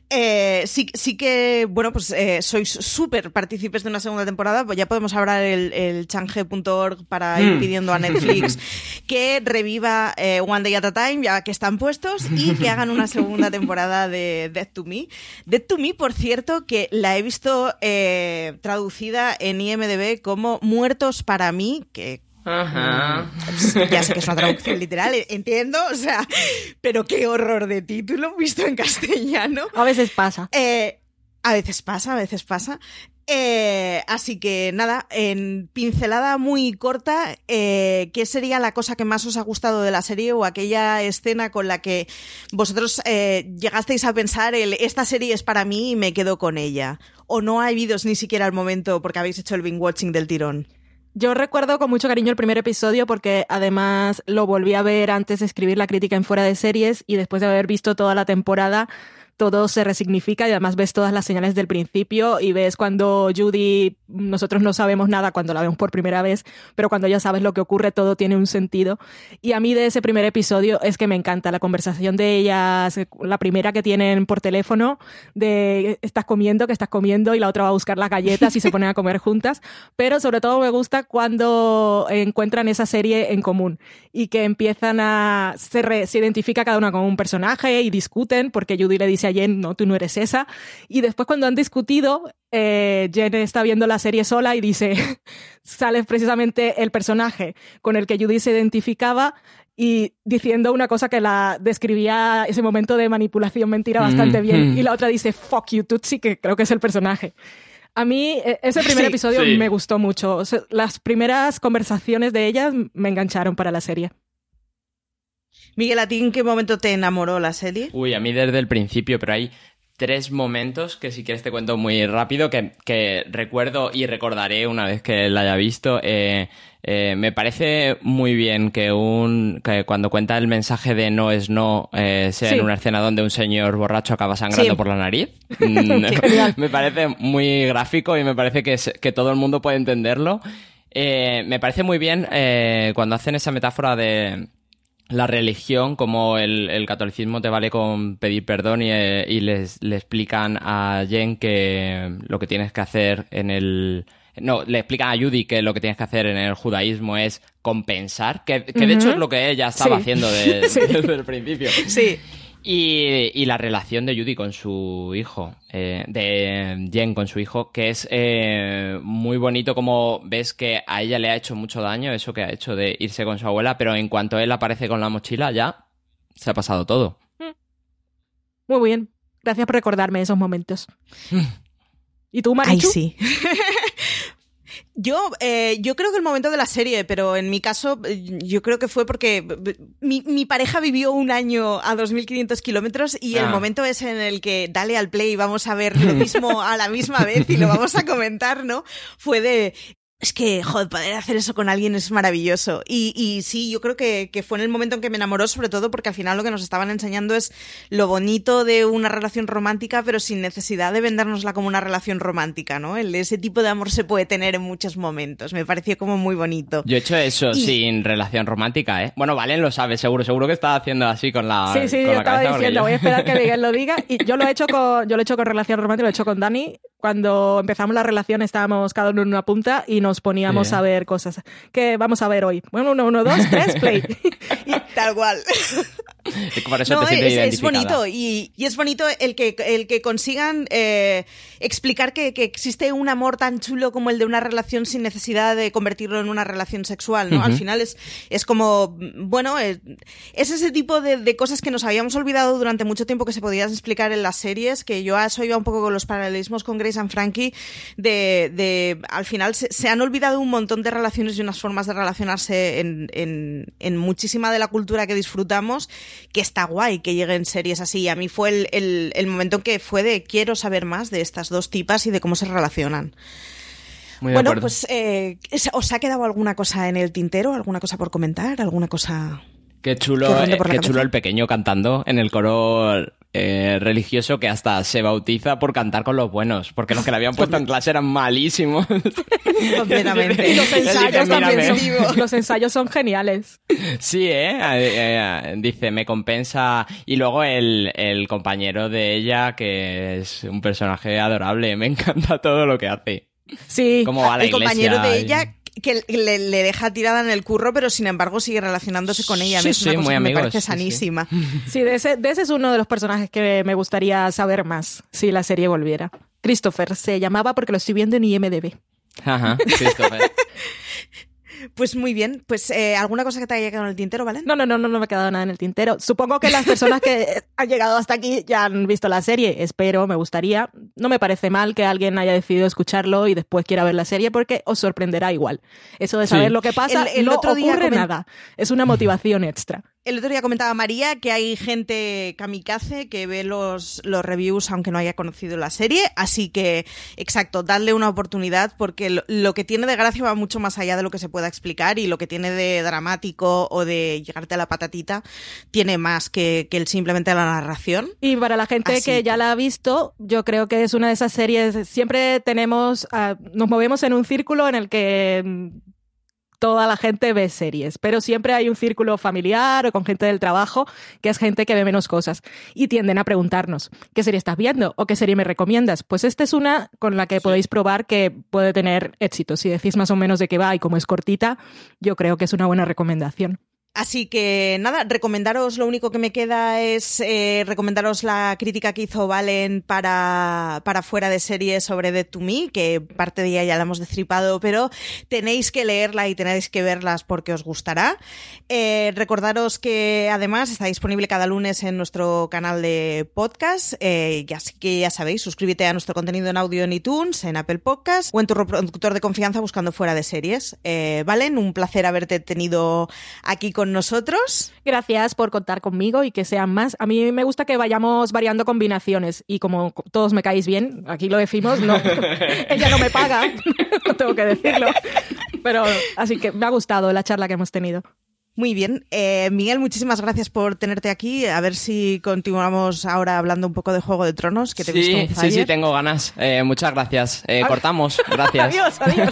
Eh, sí, sí que, bueno, pues eh, sois súper partícipes de una segunda temporada, pues ya podemos hablar el, el change.org para ir mm. pidiendo a <laughs> Netflix que reviva eh, One Day at a Time, ya que están puestos, y que hagan una segunda temporada de Death to Me. Death to Me, por cierto, que la he visto traducida en IMDB como muertos para mí, que Ajá. Mm, ya sé que es una traducción literal, entiendo, o sea, pero qué horror de título visto en castellano. A veces pasa. Eh, a veces pasa, a veces pasa. Eh, así que nada, en pincelada muy corta, eh, ¿qué sería la cosa que más os ha gustado de la serie o aquella escena con la que vosotros llegasteis a pensar el esta serie es para mí y me quedo con ella? ¿O no ha habido ni siquiera el momento porque habéis hecho el binge watching del tirón? Yo recuerdo con mucho cariño el primer episodio porque además lo volví a ver antes de escribir la crítica en fuera de series y después de haber visto toda la temporada todo se resignifica y además ves todas las señales del principio y ves cuando Judy, nosotros no sabemos nada cuando la vemos por primera vez, pero cuando ya sabes lo que ocurre todo tiene un sentido. Y a mí de ese primer episodio es que me encanta la conversación de ellas, la primera que tienen por teléfono, de estás comiendo, que estás comiendo y la otra va a buscar las galletas y se ponen a comer juntas, pero sobre todo me gusta cuando encuentran esa serie en común y que empiezan a, se, se identifica cada una con un personaje y discuten porque Judy le dice a Jen, no, tú no eres esa. Y después cuando han discutido, eh, Jen está viendo la serie sola y dice, <laughs> sale precisamente el personaje con el que Judy se identificaba y diciendo una cosa que la describía ese momento de manipulación mentira bastante bien. Y la otra dice, fuck you, Tutsi, que creo que es el personaje. A mí e, ese <laughs> primer episodio me gustó mucho. las primeras conversaciones de ellas me engancharon para la serie. Miguel, ¿a ti en qué momento te enamoró la serie? Uy, a mí desde el principio, pero hay tres momentos que si quieres te cuento muy rápido que, que recuerdo y recordaré una vez que la haya visto. Eh, eh, me parece muy bien que un que cuando cuenta el mensaje de no es no eh, sea Sí. en una escena donde un señor borracho acaba sangrando Sí. por la nariz. <laughs> Mm, <laughs> me parece muy gráfico y me parece que, es- que todo el mundo puede entenderlo. Eh, me parece muy bien cuando hacen esa metáfora de la religión, como el, el catolicismo te vale con pedir perdón y, eh, y les, le explican a Jen que lo que tienes que hacer en el... No, le explican a Judy que lo que tienes que hacer en el judaísmo es compensar, que, que de hecho es lo que ella estaba Sí. haciendo <laughs> Sí. desde el principio. Sí. Y, y la relación de Judy con su hijo, eh, de Jen con su hijo, que es eh, muy bonito como ves que a ella le ha hecho mucho daño eso que ha hecho de irse con su abuela, pero en cuanto él aparece con la mochila ya se ha pasado todo. Muy bien. Gracias por recordarme esos momentos. <laughs> ¿Y tú, Ay, Marichu? sí. <laughs> Yo, eh, yo creo que el momento de la serie, pero en mi caso, eh, yo creo que fue porque mi, mi pareja vivió un año a 2.500 kilómetros y el Ah. momento es en el que dale al play, vamos a ver lo mismo a la misma vez y lo vamos a comentar, ¿no? Fue de... Es que, joder, poder hacer eso con alguien es maravilloso. Y, y sí, yo creo que, que fue en el momento en que me enamoró, sobre todo porque al final lo que nos estaban enseñando es lo bonito de una relación romántica, pero sin necesidad de vendérnosla como una relación romántica, ¿no? El, ese tipo de amor se puede tener en muchos momentos. Me pareció como muy bonito. Yo he hecho eso Y- sin relación romántica, ¿eh? Bueno, Valen lo sabe, seguro, seguro que está haciendo así con la Sí, sí, con yo la estaba diciendo, yo- voy a esperar que <laughs> Miguel lo diga. Y yo lo he hecho con, yo lo he hecho con relación romántica, lo he hecho con Dani. Cuando empezamos la relación estábamos cada uno en una punta y nos poníamos a ver cosas. ¿Qué vamos a ver hoy? Bueno, uno, uno, dos, tres, play. <laughs> Tal cual. <laughs> Por eso no, te es, es bonito y, y es bonito el que, el que consigan eh, explicar que, que existe un amor tan chulo como el de una relación sin necesidad de convertirlo en una relación sexual, ¿no? Al Ujú. final es, es como, bueno, eh, es ese tipo de, de cosas que nos habíamos olvidado durante mucho tiempo que se podían explicar en las series, que yo a eso iba un poco con los paralelismos con Grace and Frankie, de, de al final se, se han olvidado un montón de relaciones y unas formas de relacionarse en, en, en muchísima de la cultura que disfrutamos, que está guay que lleguen series así. A mí fue el, el, el momento en que fue de quiero saber más de estas dos tipas y de cómo se relacionan. Muy bueno, pues eh, ¿os ha quedado alguna cosa en el tintero? ¿Alguna cosa por comentar? ¿Alguna cosa...? Qué chulo, ronde eh, qué chulo el pequeño cantando en el coro eh, religioso que hasta se bautiza por cantar con los buenos, porque los que le habían puesto en clase eran malísimos. <laughs> Completamente. <laughs> Y los ensayos también son, <laughs> los ensayos son geniales. Sí, ¿eh? Eh, Dice, me compensa. Y luego el, el compañero de ella, que es un personaje adorable, me encanta todo lo que hace. Sí, Como va a la el compañero de ella que le, le deja tirada en el curro, pero sin embargo sigue relacionándose con ella. Sí, es una sí, cosa muy que me amigos, parece sí, sí. sanísima. <laughs> Sí, de ese, de ese es uno de los personajes que me gustaría saber más si la serie volviera. Christopher se llamaba porque lo estoy viendo en IMDB. Ajá, Christopher. <laughs> Pues muy bien. Pues eh, alguna cosa que te haya quedado en el tintero, ¿vale? No, no, no, no, no me ha quedado nada en el tintero. Supongo que las personas que <laughs> han llegado hasta aquí ya han visto la serie. Espero, me gustaría. No me parece mal que alguien haya decidido escucharlo y después quiera ver la serie porque os sorprenderá igual. Eso de saber Sí. lo que pasa El- el no otro día ocurre nada. Es una motivación extra. El otro día comentaba María que hay gente kamikaze que ve los, los reviews aunque no haya conocido la serie, así que, exacto, darle una oportunidad porque lo, lo que tiene de gracia va mucho más allá de lo que se pueda explicar y lo que tiene de dramático o de llegarte a la patatita tiene más que, que el simplemente la narración. Y para la gente Así que ya la ha visto, yo creo que es una de esas series. Siempre tenemos, ah, nos movemos en un círculo en el que mm, toda la gente ve series, pero siempre hay un círculo familiar o con gente del trabajo que es gente que ve menos cosas y tienden a preguntarnos, ¿qué serie estás viendo o qué serie me recomiendas? Pues esta es una con la que podéis probar que puede tener éxito. Si decís más o menos de qué va y como es cortita, yo creo que es una buena recomendación. Así que nada, recomendaros, lo único que me queda es eh, recomendaros la crítica que hizo Valen para, para fuera de serie sobre Dead to Me, que parte de ella ya la hemos destripado, pero tenéis que leerla y tenéis que verlas porque os gustará. Eh, recordaros que además está disponible cada lunes en nuestro canal de podcast, eh, y así que ya sabéis, suscríbete a nuestro contenido en audio en iTunes, en Apple Podcast o en tu reproductor de confianza buscando fuera de series. Eh, Valen, un placer haberte tenido aquí con con nosotros. Gracias por contar conmigo y que sean más. A mí me gusta que vayamos variando combinaciones y como todos me caéis bien, aquí lo decimos, no, <laughs> ella no me paga, <laughs> no tengo que decirlo. Pero así que me ha gustado la charla que hemos tenido. Muy bien. Eh, Miguel, muchísimas gracias por tenerte aquí. A ver si continuamos ahora hablando un poco de Juego de Tronos, que te he visto Sí, on sí, sí, tengo ganas. Eh, muchas gracias. Eh, cortamos. <laughs> Gracias. adiós, adiós.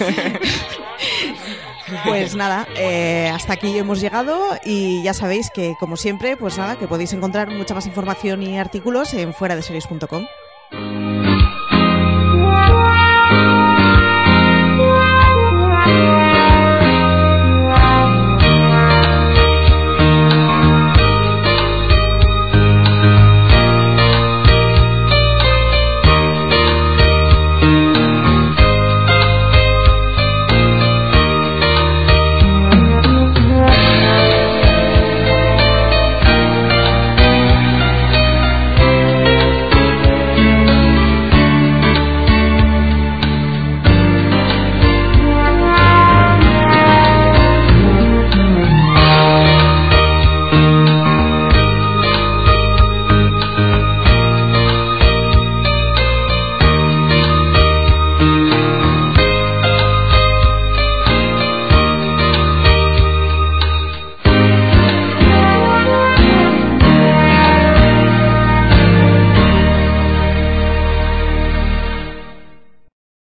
Pues nada, eh, hasta aquí hemos llegado y ya sabéis que, como siempre, pues nada, que podéis encontrar mucha más información y artículos en fuera de series.com.